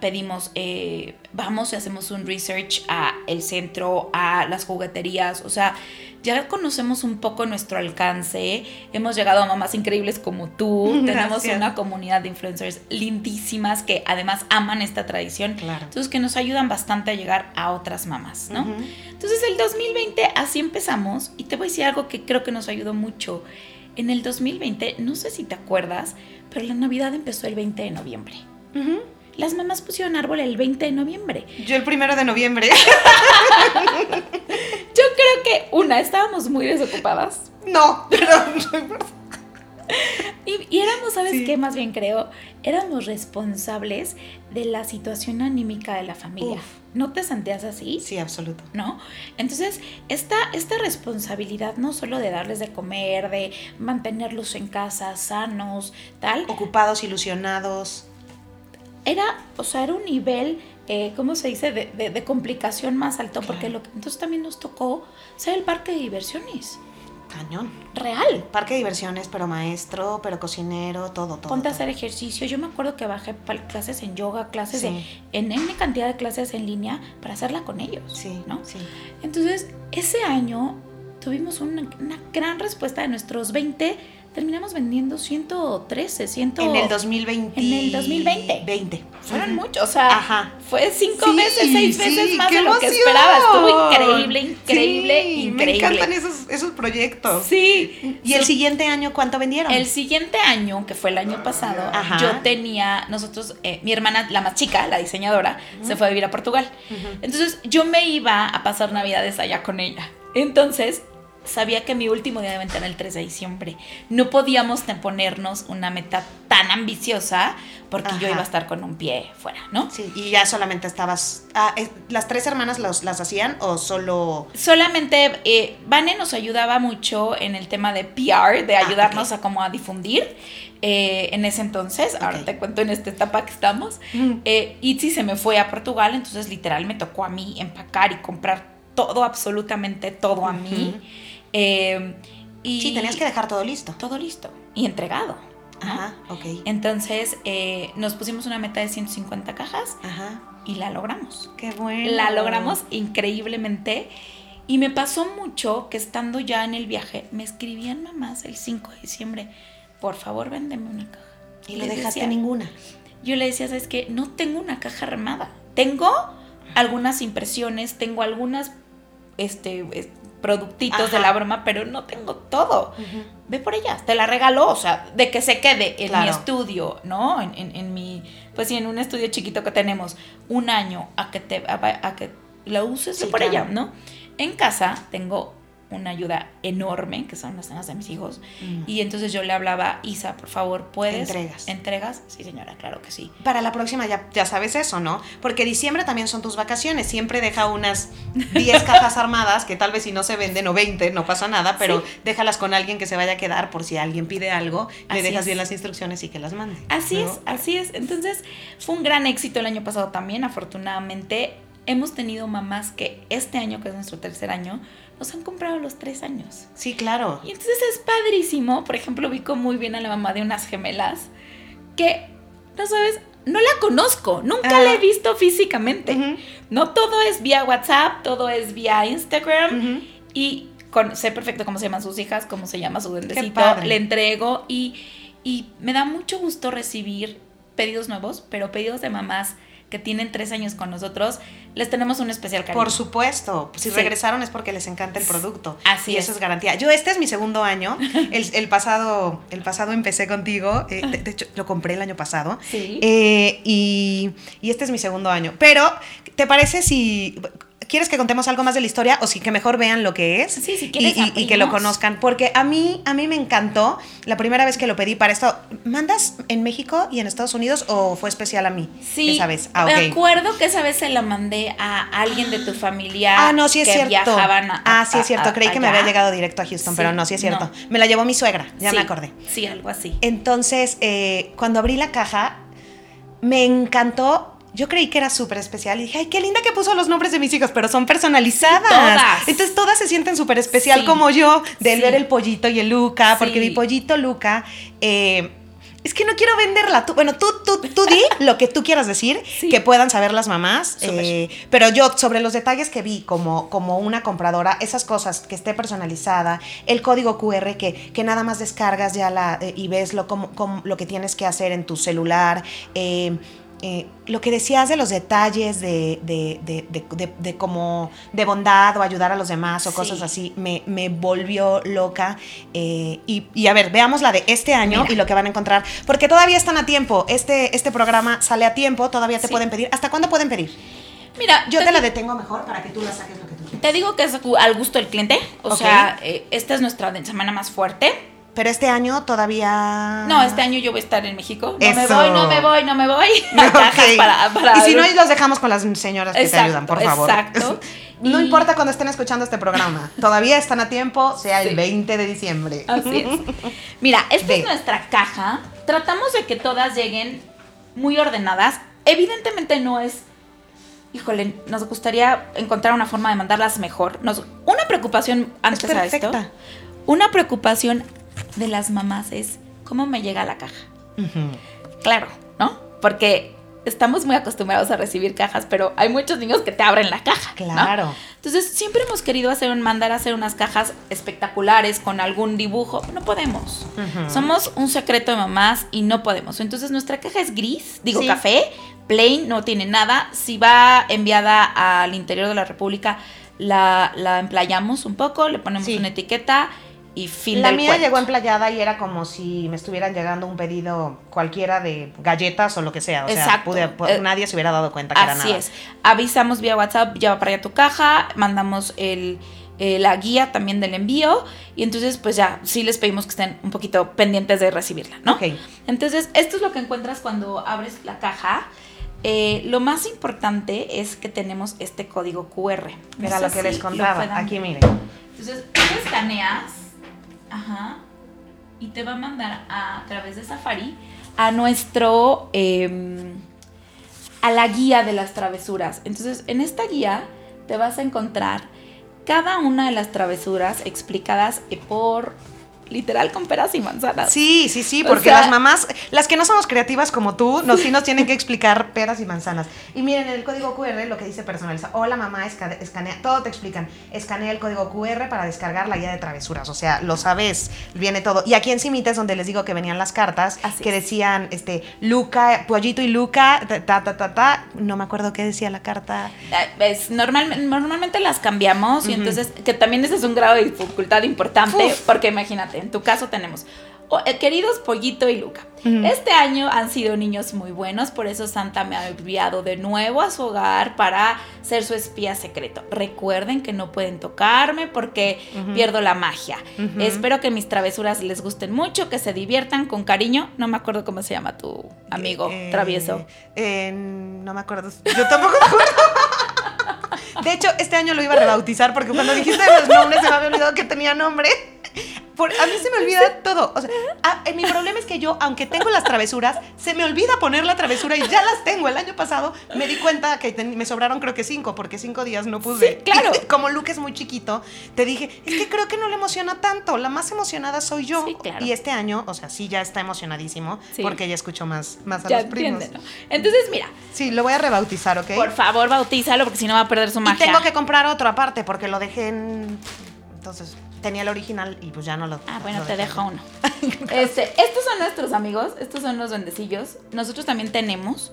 pedimos, eh, vamos y hacemos un research a el centro, a las jugueterías, o sea, ya conocemos un poco nuestro alcance, hemos llegado a mamás increíbles como tú, tenemos una comunidad de influencers lindísimas que además aman esta tradición,
Claro.
entonces que nos ayudan bastante a llegar a otras mamás, ¿no?
Ujú.
Entonces el 2020 así empezamos y te voy a decir algo que creo que nos ayudó mucho. En el 2020, no sé si te acuerdas, pero la Navidad empezó el 20 de noviembre. Las mamás pusieron árbol el 20 de noviembre.
Yo el primero de noviembre.
Yo creo que una, estábamos muy desocupadas
no, pero
y, y éramos, ¿sabes
Sí.
qué? Más bien creo, éramos responsables de la situación anímica de la familia.
Uf.
¿No te sentías así?
Sí, absoluto.
¿no? Entonces, esta, esta responsabilidad no solo de darles de comer, de mantenerlos en casa sanos, tal,
Ocupados, ilusionados.
era, o sea, era un nivel, eh, ¿cómo se dice?, de, de- de complicación más alto, porque lo que, entonces también nos tocó ser el parque de diversiones,
Cañón.
real.
Parque de diversiones, pero maestro, pero cocinero, todo, todo.
Ponte a hacer ejercicio. Yo me acuerdo que bajé clases en yoga, clases
Sí.
de, en N cantidad de clases en línea para hacerla con ellos.
Sí,
¿no?
sí.
Entonces, ese año tuvimos una, una gran respuesta de nuestros 20. Terminamos vendiendo 113, 100.
En el 2020.
En el 2020.
20.
Fueron muchos, o sea,
Ajá.
fue cinco
Sí,
veces, seis veces
sí,
más
qué
de lo que esperaba. Estuvo increíble, increíble,
Sí,
increíble.
Me encantan esos, esos proyectos.
Sí.
¿Y el siguiente año cuánto vendieron?
El siguiente año, que fue el año pasado,
Ajá.
yo tenía, nosotros, eh, mi hermana, la más chica, la diseñadora, se fue a vivir a Portugal. Entonces yo me iba a pasar navidades allá con ella. Entonces sabía que mi último día de venta era el 3 de diciembre. No podíamos ponernos una meta tan ambiciosa porque yo iba a estar con un pie fuera, ¿no?
Sí, y ya solamente estabas. ah, eh, ¿Las tres hermanas los- las hacían o solo.?
Solamente eh, Vane nos ayudaba mucho en el tema de PR, de
Ah,
ayudarnos a como a difundir eh, en ese entonces. Ahora te cuento en esta etapa que estamos. Eh, Itzy se me fue a Portugal, entonces literal me tocó a mí empacar y comprar todo, absolutamente todo a mí. Eh, y
Sí, tenías que dejar todo listo.
todo listo y entregado. ¿no?
Ajá, ok.
Entonces eh, nos pusimos una meta de 150 cajas
Ajá.
y la logramos.
Qué bueno.
La logramos increíblemente. Y me pasó mucho que estando ya en el viaje, me escribían mamás el 5 de diciembre, por favor, véndeme una caja.
Y no dejaste
decía-
ninguna.
Yo le decía, ¿sabes qué? No tengo una caja armada. Tengo algunas impresiones, tengo algunas este, productitos de la broma, pero no tengo todo. Ve por ellas, te la regaló, o sea, de que se quede en mi estudio, ¿no? En, en- en mi, pues sí, en un estudio chiquito que tenemos, un año a que te, a, a que la uses
Sí,
por
claro.
ella, ¿no? En casa tengo una ayuda enorme, que son las cenas de mis hijos,
Mm.
y entonces yo le hablaba, Isa, por favor, ¿puedes?
Entregas.
¿Entregas? Sí, señora, claro que sí.
Para la próxima ya, ya sabes eso, ¿no? Porque diciembre también son tus vacaciones. Siempre deja unas 10 cajas armadas que tal vez si no se venden o 20, no pasa nada, pero
Sí.
déjalas con alguien que se vaya a quedar por si alguien pide algo, le
Así
dejas
es.
bien las instrucciones y que las mande.
Así
¿no?
es, así es. Entonces, fue un gran éxito el año pasado también, afortunadamente. Hemos tenido mamás que este año, que es nuestro tercer año, nos han comprado los tres años.
Sí, claro.
Y entonces es padrísimo. Por ejemplo, ubico muy bien a la mamá de unas gemelas que, no sabes, no la conozco, nunca
Ah.
la he visto físicamente. No todo es vía WhatsApp, todo es vía Instagram. Y con- sé perfecto cómo se llaman sus hijas, cómo se llama su duendecito.
padre.
Le entrego y, y me da mucho gusto recibir pedidos nuevos, pero pedidos de mamás que tienen tres años con nosotros, les tenemos un especial cariño.
Por supuesto, si
Sí.
regresaron es porque les encanta el producto.
Así
y
es.
eso es garantía. Yo este es mi segundo año. El, el pasado, el pasado empecé contigo. eh, de, de hecho, lo compré el año pasado.
Sí.
Eh, y, y este es mi segundo año. Pero, ¿te parece si ¿quieres que contemos algo más de la historia o sí que mejor vean lo que es?
Sí, si quieres,
y- y que lo conozcan. Porque a mí, a mí me encantó la primera vez que lo pedí para esto. ¿Mandas en México y en Estados Unidos o fue especial a mí?
Sí,
Esa vez. Ah,
me
ok.
acuerdo que esa vez se la mandé a alguien de tu familia
Ah, no, sí es
que
cierto.
viajaban a-
ah, sí es cierto.
a-
Creí que me había llegado directo a Houston,
Sí,
pero no, sí es cierto.
no.
Me la llevó mi suegra, ya
Sí,
me acordé.
Sí, algo así.
Entonces, eh, cuando abrí la caja, me encantó. Yo creí que era súper especial y dije, ay, qué linda que puso los nombres de mis hijos, pero son personalizadas.
todas.
Entonces todas se sienten súper especial
Sí.
como yo, del
Sí.
ver el pollito y el Luca, porque
Sí.
mi pollito Luca, eh, es que no quiero venderla. Tú, bueno, tú, tú, tú di lo que tú quieras decir,
Sí.
que puedan saber las mamás. Eh, pero yo, sobre los detalles que vi como, como una compradora, esas cosas que esté personalizada, el código QR que, que nada más descargas ya la, eh, y ves lo, como, como- lo que tienes que hacer en tu celular. eh, eh, lo que decías de los detalles de, de, de, de, de- de como de bondad o ayudar a los demás o
Sí.
cosas así, me, me volvió loca. eh, y, y a ver, veamos la de este año
Mira.
y lo que van a encontrar, porque todavía están a tiempo. Este, este programa sale a tiempo, todavía te
Sí.
pueden pedir. ¿Hasta cuándo pueden pedir?
Mira,
Yo te la detengo mejor para que tú la saques lo que tú quieras.
Te digo que es al gusto del cliente. O sea, eh, esta es nuestra semana más fuerte.
Pero este año todavía.
No, este año yo voy a estar en México. No me voy, no me voy, no me voy. Para, para-
y si no, los dejamos con las señoras que
Exacto,
te ayudan, por favor.
exacto.
no
Y-
importa cuando estén escuchando este programa. Todavía están a tiempo, sea el
Sí.
20 de diciembre.
Así es. Mira, esta es nuestra caja. Tratamos de que todas lleguen muy ordenadas. Evidentemente no es. Híjole, nos gustaría encontrar una forma de mandarlas mejor. Nos, una preocupación antes a esto. Una preocupación de las mamás es cómo me llega la caja. Claro, ¿no? Porque estamos muy acostumbrados a recibir cajas, pero hay muchos niños que te abren la caja. ¿no?
Claro.
Entonces, siempre hemos querido hacer un mandar a hacer unas cajas espectaculares con algún dibujo. No podemos. Somos un secreto de mamás y no podemos. Entonces, nuestra caja es gris, digo
Sí.
café, plain, no tiene nada. Si va enviada al interior de la República, la, la emplayamos un poco, le ponemos
Sí.
una etiqueta y fin
La
del
mía
cuento.
llegó emplayada y era como si me estuvieran llegando un pedido cualquiera de galletas o lo que sea. O sea,
Exacto.
pude- pu-
Eh,
nadie se hubiera dado cuenta que era
Así
nada.
es. Avisamos vía WhatsApp, lleva para allá tu caja, mandamos el, eh, la guía también del envío y entonces pues ya sí les pedimos que estén un poquito pendientes de recibirla, ¿no?
Ok.
Entonces esto es lo que encuentras cuando abres la caja. Eh, lo más importante es que tenemos este código QR. No sé
lo que
si
les contaba. Aquí miren.
Entonces, tú escaneas, ajá, y te va a mandar a, través de Safari a nuestro, em, a la guía de las travesuras. Entonces, en esta guía te vas a encontrar cada una de las travesuras explicadas eh, por, literal, con peras y manzanas.
Sí, sí, sí,
O
porque
sea-
las mamás, las que no somos creativas como tú, nos, sí nos tienen que explicar peras y manzanas. Y miren, en el código QR lo que dice personaliza. Hola mamá, esca- escanea, todo te explican. Escanea el código QR para descargar la guía de travesuras. O sea, lo sabes, viene todo. Y aquí encima es donde les digo que venían las cartas
Así
que
es.
decían, este, Luca, Pollito y Luca, ta, ta, ta, ta. No me acuerdo qué decía la carta.
Eh, Es, normal, normalmente las cambiamos y entonces, que también ese es un grado de dificultad importante,
Uf.
porque imagínate, en tu caso tenemos, oh, eh, queridos Pollito y Luca, este año han sido niños muy buenos, por eso Santa me ha enviado de nuevo a su hogar para ser su espía secreto. Recuerden que no pueden tocarme porque pierdo la magia. Espero que mis travesuras les gusten mucho, que se diviertan con cariño. No me acuerdo cómo se llama tu amigo
Eh,
travieso.
eh, no me acuerdo. Yo tampoco me acuerdo. De hecho, este año lo iba a rebautizar porque cuando dijiste los nombres se me había olvidado que tenía nombre. Por- a mí se me olvida todo. O sea, a- eh, mi problema es que yo, aunque tengo las travesuras, se me olvida poner la travesura y ya las tengo. El año pasado me di cuenta que ten- me sobraron creo que cinco, porque cinco días no puse.
Sí, claro.
Y como Luke es muy chiquito, te dije, es que creo que no le emociona tanto. La más emocionada soy yo.
Sí, claro.
Y este año, o sea, sí ya está emocionadísimo
Sí.
porque ya escucho más, más a
Ya
los primos.
Entonces, mira,
Sí, lo voy a rebautizar, ¿ok?
Por favor, bautízalo porque si no va a perder su
y
magia.
tengo que comprar otro aparte porque lo dejé en... Entonces, tenía el original y pues ya no lo...
Ah, bueno,
lo
te dejo uno. Este, estos son nuestros amigos, estos son los duendecillos. Nosotros también tenemos.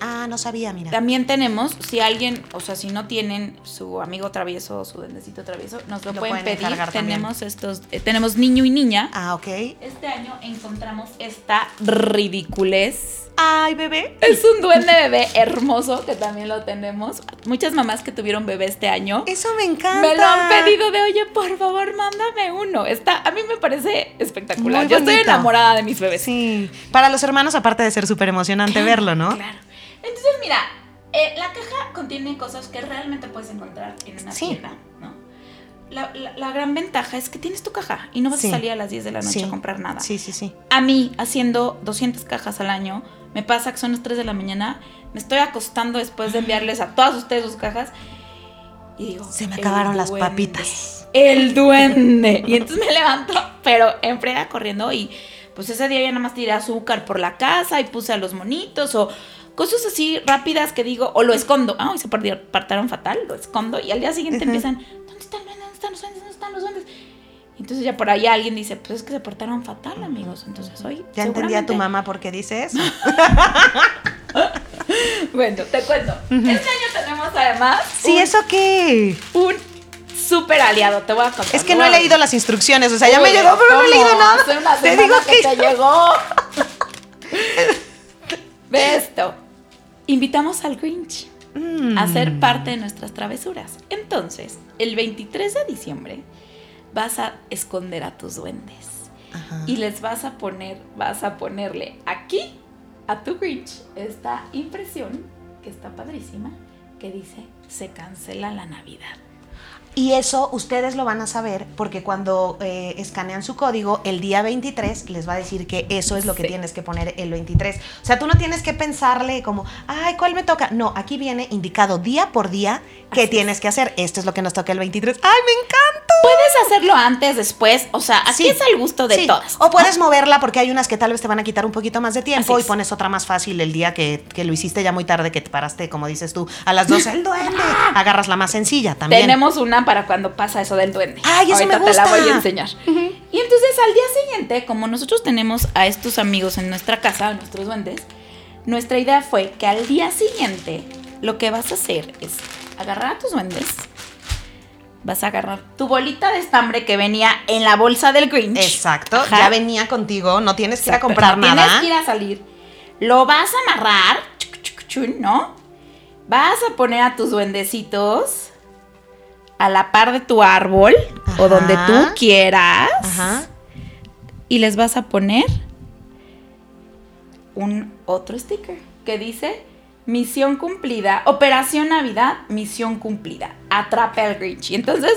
Ah, no sabía, mira.
También tenemos, si alguien, o sea, si no tienen su amigo travieso o su duendecito travieso, nos lo,
Lo
pueden
pueden
pedir.
también.
Tenemos estos, eh, tenemos niño y niña.
Ah, ok.
Este año encontramos esta ridiculez.
Ay, bebé.
Es un duende bebé hermoso que también lo tenemos. Muchas mamás que tuvieron bebé este año
Eso me encanta.
me lo han pedido de, oye, por favor, mándame uno. Está, a mí me parece espectacular. Yo estoy enamorada de mis bebés.
Sí. Para los hermanos, aparte de ser súper emocionante verlo, ¿no?
Claro. Entonces, mira, eh, la caja contiene cosas que realmente puedes encontrar en una
Sí.
tienda, ¿no? La, la- la gran ventaja es que tienes tu caja y no vas
Sí.
a salir a las 10 de la noche
Sí.
a comprar nada.
Sí, sí, sí.
A mí, haciendo 200 cajas al año, me pasa que son las 3 de la mañana, me estoy acostando después de enviarles a todas ustedes sus cajas y digo...
Se me
"El
acabaron las papitas".
El duende. Y entonces me levanto, pero en frega corriendo y pues ese día ya nada más tiré azúcar por la casa y puse a los monitos o cosas así rápidas que digo, o lo escondo. Ah, hoy se partaron fatal, lo escondo y al día siguiente empiezan, ¿dónde están, ¿dónde están los duendes? ¿Dónde están los duendes? Entonces ya por ahí alguien dice, pues es que se portaron fatal, amigos. Entonces hoy.
Ya entendí a tu mamá por qué dice eso.
Bueno, te cuento. Este año tenemos además
Sí,
un,
¿eso qué?
un súper aliado. Te voy a contar.
Es que no he leído las instrucciones, o sea, ya me llegó, pero no he leído nada.
Hace una
Te digo
que
que
te llegó. Ve esto. Invitamos al Grinch
Mm.
a ser parte de nuestras travesuras. Entonces, el 23 de diciembre vas a esconder a tus duendes
Ajá.
y les vas a poner, vas a ponerle aquí a tu Grinch esta impresión que está padrísima que dice se cancela la Navidad.
Y eso ustedes lo van a saber porque cuando eh, escanean su código, el día 23 les va a decir que eso es lo que
Sí.
tienes que poner el 23. O sea, tú no tienes que pensarle como, ay, ¿cuál me toca? No, aquí viene indicado día por día qué
Así
tienes que hacer. Esto es lo que nos toca el 23. ¡Ay, me encanta!
Puedes hacerlo antes, después, o sea, aquí
Sí.
es al gusto de
Sí,
todas.
O puedes moverla porque hay unas que tal vez te van a quitar un poquito más de tiempo
Así
y
es.
pones otra más fácil el día que, que lo hiciste ya muy tarde, que te paraste, como dices tú, a las 12 el duende. Agarras la más sencilla también.
Tenemos una para cuando pasa eso del duende.
Ay, eso me
Ahorita te la
gusta.
voy a enseñar. Y entonces al día siguiente, como nosotros tenemos a estos amigos en nuestra casa, a nuestros duendes, nuestra idea fue que al día siguiente lo que vas a hacer es agarrar a tus duendes, vas a agarrar tu bolita de estambre que venía en la bolsa del Grinch.
Exacto,
Ajá.
ya venía contigo, no tienes que ir a comprar
no
nada.
Tienes que ir a salir. Lo vas a amarrar, chuc, chuc, chun, ¿no? Vas a poner a tus duendecitos a la par de tu árbol o donde tú quieras.
Ajá.
Y les vas a poner un otro sticker que dice misión cumplida, Operación Navidad, misión cumplida. Atrape al Grinch. Y entonces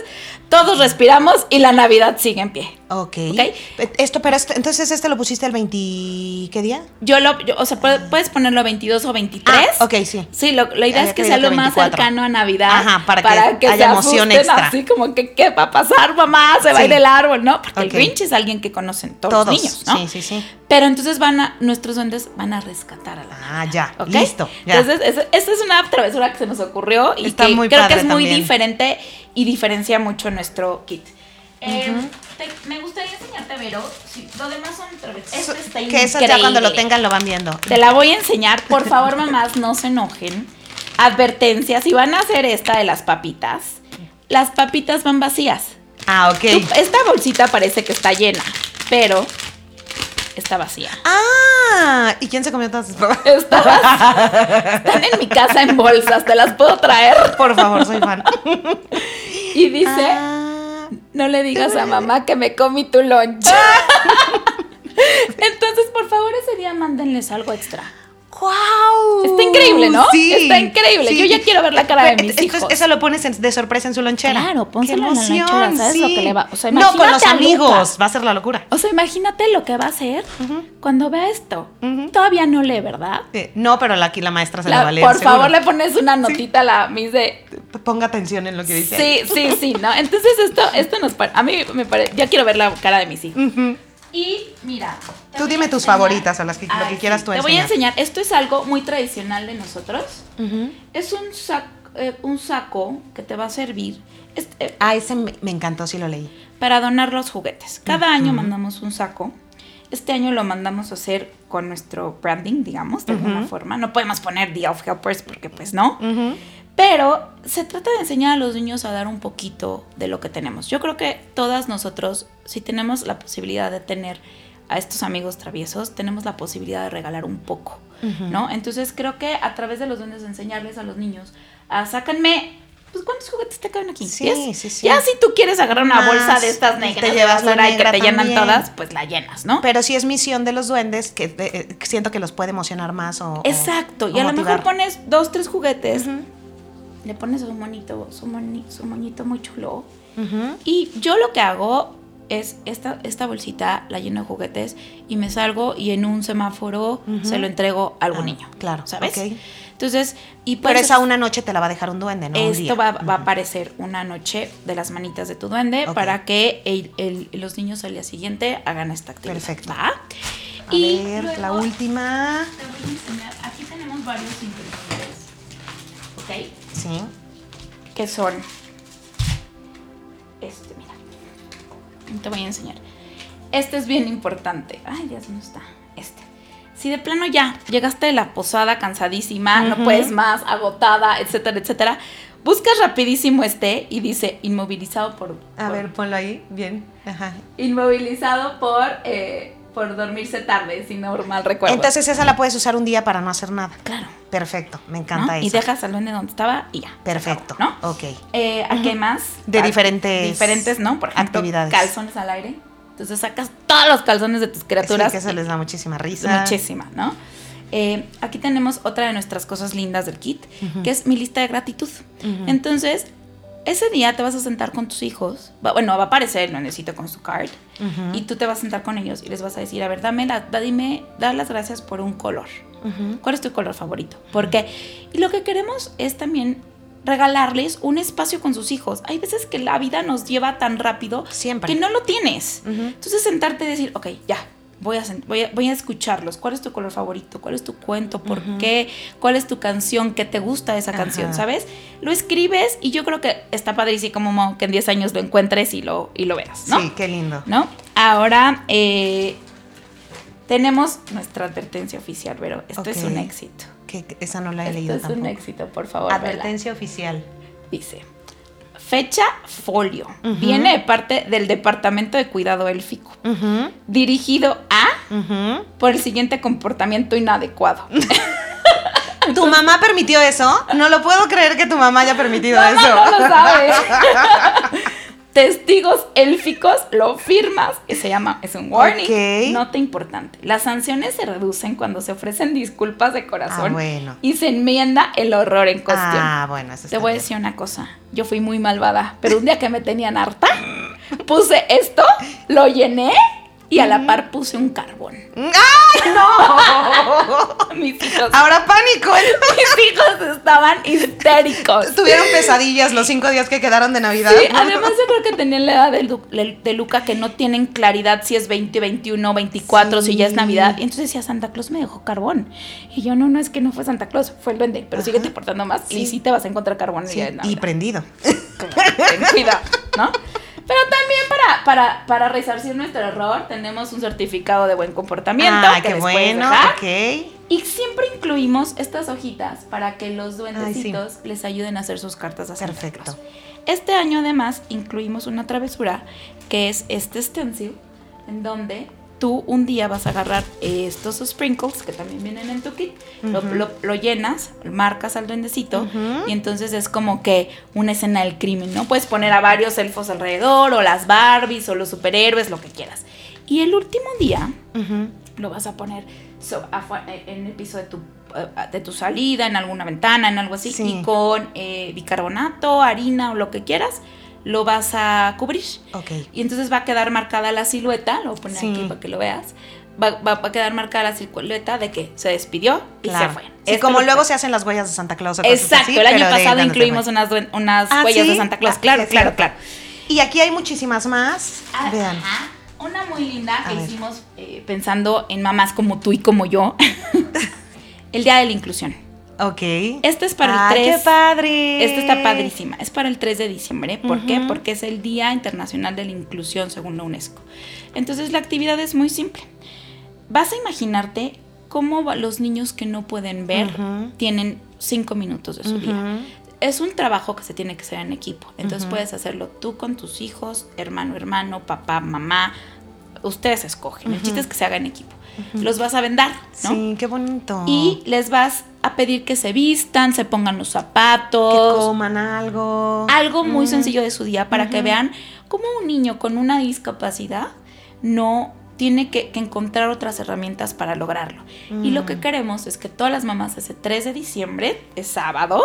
todos respiramos y la Navidad sigue en pie.
Ok.
Ok.
Esto, pero esto- entonces este lo pusiste el 20. ¿Qué día?
Yo lo, yo- o sea, puede- puedes ponerlo 22 o 23.
Ah, ok, sí.
Sí, lo- la idea es que sea lo
que
más
24.
cercano a Navidad.
Ajá, para que haya
se
emoción extra.
Así como que, ¿qué va a pasar, mamá? Se va a
Sí.
ir del árbol, ¿no? Porque
Ok.
el Grinch es alguien que conocen todos,
Todos.
los niños, ¿no?
Sí, sí, sí.
Pero entonces van a, nuestros duendes van a rescatar a la
Ah, ya.
¿ok?
Listo. Ya.
Entonces, es- esta es una travesura que se nos ocurrió y
Está
que
muy
creo que
padre
es muy
también.
Diferente y diferencia mucho nuestro kit. Eh, te- me gustaría enseñarte, Vero. Sí, lo demás son. Este está
que eso ya cuando lo tengan lo van viendo.
Te la voy a enseñar. Por favor, mamás, no se enojen. Advertencia, si van a hacer esta de las papitas, las papitas van vacías.
Ah, ok.
Tú- esta bolsita parece que está llena, pero está vacía.
Ah, ¿y quién se comió todas sus papas?
Están en mi casa en bolsas, te las puedo traer.
Por favor, soy fan.
Y dice,
Ah,
no le digas a mamá que me comí tu lunch. Entonces, por favor, ese día mándenles algo extra.
¡Guau!
Está increíble, ¿no?
Sí.
Está increíble.
sí.
Yo ya quiero ver la cara de
Pero,
mis
esto es-
hijos.
Eso lo pones en- de sorpresa en su lonchera.
Claro, pónselo
¡Qué
en la lonchera, ¿sabes lo
sí.
que le va- o sea,
no, con los amigos. Va a ser la locura.
O sea, imagínate lo que va a hacer cuando vea esto. Todavía no lee, ¿verdad?
Eh, no, pero aquí la maestra se la,
La-
va a leer.
por
seguro.
favor, le pones una notita a la Miss de.
Ponga atención en lo que dice.
Sí, sí, sí, ¿no? Entonces esto, esto nos parece. A mí me parece. Ya quiero ver la cara de mis hijos.
Ujú.
Y mira.
Tú dime tus
enseñar-
favoritas o las que- lo que quieras
sí,
tú
Te voy a
enseñar.
enseñar. Esto es algo muy tradicional de nosotros. Es un, sac- eh, un saco que te va a servir es- eh,
Ah, ese me, me encantó, sí lo leí.
para donar los juguetes. Cada año mandamos un saco. Este año lo mandamos a hacer con nuestro branding, digamos, de alguna forma. No podemos poner The Elf Helpers porque pues no. Pero se trata de enseñar a los niños a dar un poquito de lo que tenemos. Yo creo que todas nosotros, si tenemos la posibilidad de tener a estos amigos traviesos, tenemos la posibilidad de regalar un poco, ¿no? Entonces creo que a través de los duendes enseñarles a los niños a sácanme, pues ¿cuántos juguetes te caben aquí?
Sí,
¿Diez?
sí, sí.
Ya si tú quieres agarrar una
Más,
bolsa de estas
y
negras
te llevas la
basura y que
negra
te llenan todas, pues la llenas, ¿no?
Pero sí es misión de los duendes que eh, siento que los puede emocionar más o. o-
Exacto, y a lo mejor pones dos, tres juguetes, le pones su monito, su, moni- su moñito muy chulo.
ujú.
Y yo lo que hago es esta, esta bolsita la lleno de juguetes y me salgo y en un semáforo se lo entrego a algún
Ah,
niño.
claro,
¿Sabes? Entonces, y
Pero esa una noche te la va a dejar un duende, ¿no? Un
esto
día.
va, va a aparecer una noche de las manitas de tu duende para que el- el- los niños al día siguiente hagan esta actividad.
Perfecto.
¿va?
A ver, la última.
Te voy a enseñar. Aquí tenemos varios ingredientes. ¿Ok?
Sí.
que son este, mira. Te voy a enseñar. Este es bien importante. Ay, Dios no está. Este. Si de plano ya llegaste de la posada cansadísima, no puedes más, agotada, etcétera, etcétera, buscas rapidísimo este y dice inmovilizado por.
A
por-
ver, ponlo ahí. Bien. Ajá.
Inmovilizado por, eh, por dormirse tarde, si no mal recuerdo.
Entonces esa la puedes usar un día para no hacer nada.
claro.
Perfecto, me
¿no?
encanta
Y
eso.
dejas al duende donde estaba y ya.
Perfecto.
acabó, ¿no?
Ok.
Eh, ¿A qué más?
De
A-
diferentes
Diferentes, ¿no? Por ejemplo,
actividades.
calzones al aire. Entonces sacas todos los calzones de tus
Sí,
criaturas.
que eso les da muchísima risa.
Muchísima, ¿no? Eh, aquí tenemos otra de nuestras cosas lindas del kit, que es mi lista de gratitud. Entonces, ese día te vas a sentar con tus hijos. Bueno, va a aparecer el duendecito con su card. Y tú te vas a sentar con ellos y les vas a decir, a ver, dame la, da- dime, da las gracias por un color. ¿Cuál es tu color favorito? Porque y lo que queremos es también regalarles un espacio con sus hijos. Hay veces que la vida nos lleva tan rápido
Siempre.
que no lo tienes. Entonces sentarte y decir, ok, ya, voy a, voy, a, voy a escucharlos. ¿Cuál es tu color favorito? ¿Cuál es tu cuento? ¿Por qué? ¿Cuál es tu canción? ¿Qué te gusta de esa canción? ¿Sabes? Lo escribes y yo creo que está padrísimo como que en 10 años lo encuentres y lo, y lo veas, ¿no?
Sí, qué lindo.
¿no? Ahora eh, tenemos nuestra advertencia oficial, pero esto es un éxito.
Que esa no la he
Esto
leído
es
tampoco.
un éxito, por favor. vela.
Advertencia oficial.
Dice, fecha folio. Viene de parte del Departamento de Cuidado Élfico. Dirigido a por el siguiente comportamiento inadecuado.
¿Tu mamá permitió eso? No lo puedo creer que tu mamá haya permitido
Mamá
eso.
no lo sabe. Testigos élficos lo firmas y se llama, es un warning.
Ok.
Nota importante. Las sanciones se reducen cuando se ofrecen disculpas de corazón
Ah, bueno.
y se enmienda el horror en cuestión.
Ah, bueno, eso
Te voy a decir una cosa. Yo fui muy malvada, pero un día que me tenían harta, puse esto, lo llené y a la par puse un carbón.
¡Ay, no!
Mis hijos,
Ahora pánico.
mis hijos estaban histéricos.
Tuvieron pesadillas los cinco días que quedaron de Navidad.
Sí, además yo creo que tenían la edad de, Lu- de Luca que no tienen claridad si es 20, 21, 24, si ya es
Sí.
Navidad. Y entonces decía, Santa Claus me dejó carbón. Y yo, no, no, es que no fue Santa Claus, fue el duende. Pero
Ajá.
síguete portando más y
Sí.
sí te vas a encontrar carbón el
Sí,
día de
y prendido.
Claro, ten cuidado, ¿no? Pero también para, para, para resarcir nuestro error tenemos un certificado de buen comportamiento.
Ah,
que
qué
les
bueno.
dejar.
Ok.
Y siempre incluimos estas hojitas para que los duendecitos les ayuden a hacer sus cartas a
Perfecto.
Este año además incluimos una travesura que es este stencil en donde tú un día vas a agarrar estos sprinkles que también vienen en tu kit, lo,
Ujú.
lo- lo llenas, marcas al duendecito y entonces es como que una escena del crimen, ¿no? Puedes poner a varios elfos alrededor o las Barbies o los superhéroes, lo que quieras. Y el último día lo vas a poner so- afu- en el piso de tu, eh, de tu salida, en alguna ventana, en algo así,
Sí.
y con eh, bicarbonato, harina o lo que quieras, lo vas a cubrir.
Ok.
Y entonces va a quedar marcada la silueta, lo voy a poner
Sí.
aquí para que lo veas. Va, va- va a quedar marcada la silueta de que se despidió y
Claro.
se fue.
Sí,
Esto
como luego se hacen las huellas de Santa Claus. o
Exacto,
así,
el año pasado incluimos unas, unas
Ah,
huellas de. Santa Claus.
Ah,
claro, claro, claro.
Y aquí hay muchísimas más.
Ah,
Vean.
ajá. Una muy linda
A
que
ver.
hicimos eh, pensando en mamás como tú y como yo. el Día de la Inclusión.
Ok.
Este es para
Ay,
el 3.
qué padre.
Este está padrísima. Es para el 3 de diciembre. ¿Por qué? Porque es el Día Internacional de la Inclusión según la UNESCO. Entonces la actividad es muy simple. vas a imaginarte cómo los niños que no pueden ver tienen cinco minutos de su día.
Ujú.
Es un trabajo que se tiene que hacer en equipo. Entonces puedes hacerlo tú con tus hijos, hermano, hermano, papá, mamá. Ustedes escogen. El chiste es que se haga en equipo. Los vas a vendar, ¿no?
Sí, qué bonito.
Y les vas a pedir que se vistan, se pongan los
que
zapatos,
coman algo.
algo muy
Mm.
sencillo de su día para que vean cómo un niño con una discapacidad no tiene que, que encontrar otras herramientas para lograrlo. Y lo que
Mm.
queremos es que todas las mamás ese 3 de diciembre, es sábado,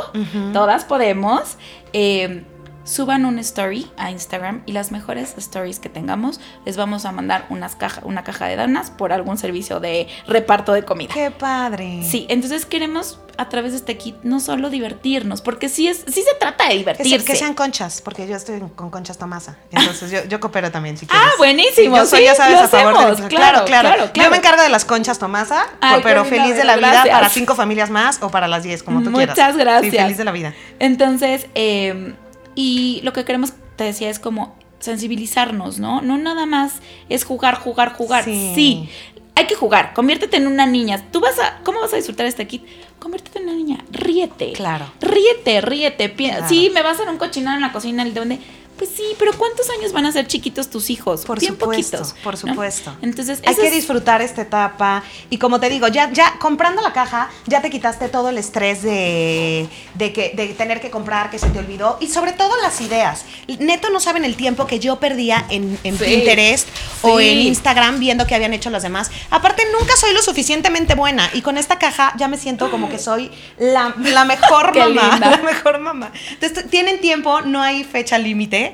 todas podemos, eh, suban un story a Instagram y las mejores stories que tengamos les vamos a mandar unas caja, una caja de donas por algún servicio de reparto de comida.
Qué padre.
Sí, entonces queremos a través de este kit no solo divertirnos, porque sí, es, sí se trata de divertirse.
que sean conchas, porque yo estoy con conchas Tomasa. Entonces yo, yo coopero también, si
Ah,
quieres.
buenísimo.
Yo soy,
sí,
ya sabes,
lo
a favor de-
hacemos,
claro, claro,
claro,
Yo
claro.
me encargo de las conchas Tomasa,
Ay,
pero feliz de la vida para cinco familias más o para las diez, como tú quieras.
Muchas gracias.
Sí, feliz de la vida.
Entonces, eh, y lo que queremos, te decía, es como sensibilizarnos, ¿no? No nada más es jugar, jugar, jugar.
Sí.
Sí. Hay que jugar, conviértete en una niña. Tú vas a, ¿cómo vas a disfrutar este kit? Conviértete en una niña, ríete.
Claro.
Ríete, ríete.
Claro.
Sí, me vas a hacer un cochinado en la cocina, el de donde. Pues sí, pero ¿cuántos años van a ser chiquitos tus hijos?
Por
Bien
supuesto,
poquitos.
por
¿no?
supuesto.
Entonces,
Hay que
es-
disfrutar esta etapa. Y como te digo, ya, ya comprando la caja, ya te quitaste todo el estrés de, de, que, de tener que comprar, que se te olvidó. Y sobre todo las ideas. Neto no saben el tiempo que yo perdía en, en
Sí.
Pinterest o
Sí.
en Instagram viendo qué habían hecho los demás. Aparte, nunca soy lo suficientemente buena. Y con esta caja ya me siento como que soy la, la mejor mamá.
linda.
La mejor mamá. Entonces, tienen tiempo, no hay fecha límite.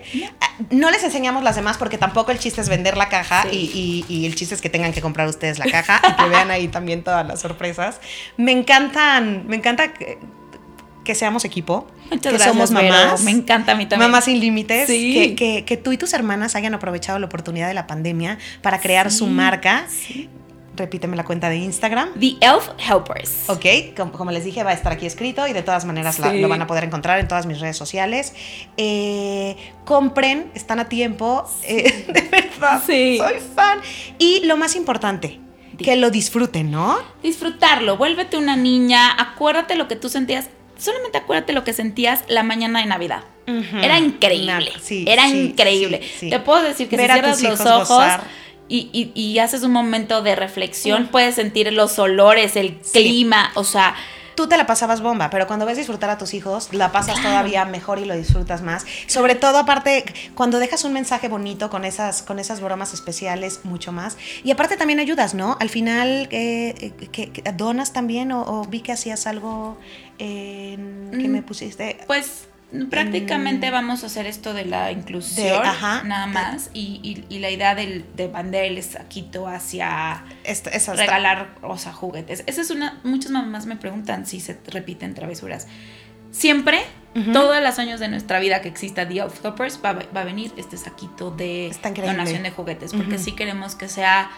No les enseñamos las demás porque tampoco el chiste es vender la caja
Sí.
y, y- y el chiste es que tengan que comprar ustedes la caja y que vean ahí también todas las sorpresas. Me encantan, me encanta que, que seamos equipo,
Muchas
que
gracias,
somos mamás.
Me encanta a mí también.
Mamás sin límites,
Sí.
que, que- que tú y tus hermanas hayan aprovechado la oportunidad de la pandemia para crear
Sí,
su marca.
sí.
Repíteme la cuenta de Instagram.
The Elf Helpers.
Ok, como, como les dije, va a estar aquí escrito y de todas maneras la- lo van a poder encontrar en todas mis redes sociales. Eh, compren, están a tiempo. eh, de verdad,
Sí.
soy fan. Y lo más importante, que lo disfruten, ¿no?
disfrutarlo, vuélvete una niña, acuérdate lo que tú sentías, solamente acuérdate lo que sentías la mañana de Navidad. Era increíble,
sí,
era
sí,
increíble.
sí.
Te puedo decir que
Ver
si cierras los ojos
gozar.
Y, y- y haces un momento de reflexión, puedes sentir los olores, el
Sí.
clima, o sea,
Tú te la pasabas bomba, pero cuando ves disfrutar a tus hijos, la pasas
Claro.
todavía mejor y lo disfrutas más. Sobre todo, aparte, cuando dejas un mensaje bonito con esas, con esas bromas especiales, mucho más. Y aparte también ayudas, ¿no? Al final, eh, eh, que, que donas también, o, o vi que hacías algo en- que
Mm.
me pusiste.
pues prácticamente
Mm.
vamos a hacer esto de la inclusión,
De- ajá.
nada más, y, y- y la idea del, de mandar el saquito hacia
Esta- esa-
regalar, o sea, juguetes. Esa es una, muchas mamás me preguntan si se repiten travesuras. Siempre, todos los años de nuestra vida que exista The Elf Helpers, va, a- va a venir este saquito de donación de juguetes, porque sí queremos que sea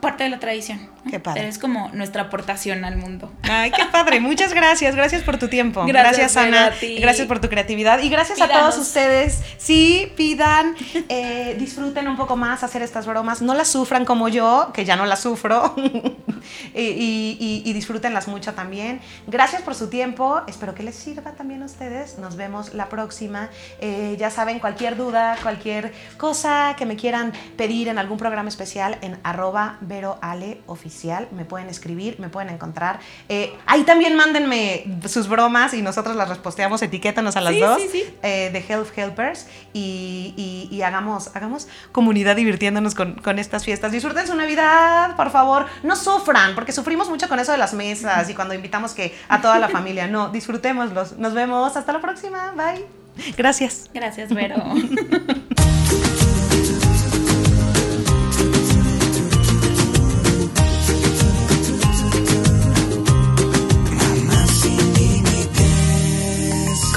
parte de la tradición.
Qué padre.
Es como nuestra aportación al mundo.
Ay, qué padre. Muchas gracias. Gracias por tu tiempo.
Gracias,
Gracias, Ana. Gracias por tu creatividad. Y gracias a todos ustedes. Sí, pidan, eh, disfruten un poco más hacer estas bromas. No las sufran como yo, que ya no las sufro. y- y disfrútenlas mucho también. Gracias por su tiempo. Espero que les sirva también a ustedes. Nos vemos la próxima. Eh, ya saben, cualquier duda, cualquier cosa que me quieran pedir en algún programa especial en arroba veroale oficial. Me pueden escribir, me pueden encontrar. Eh, ahí también mándenme sus bromas y nosotros las reposteamos, etiquétanos a las
Sí,
dos
sí, sí.
eh, de Health Helpers y, y- y hagamos, hagamos comunidad divirtiéndonos con, con estas fiestas. Disfruten su Navidad, por favor. No sufran, porque sufrimos mucho con eso de las mesas y cuando invitamos que a toda la familia. No, disfrutémoslos. Nos vemos. Hasta la próxima. Bye. Gracias.
Gracias, Vero.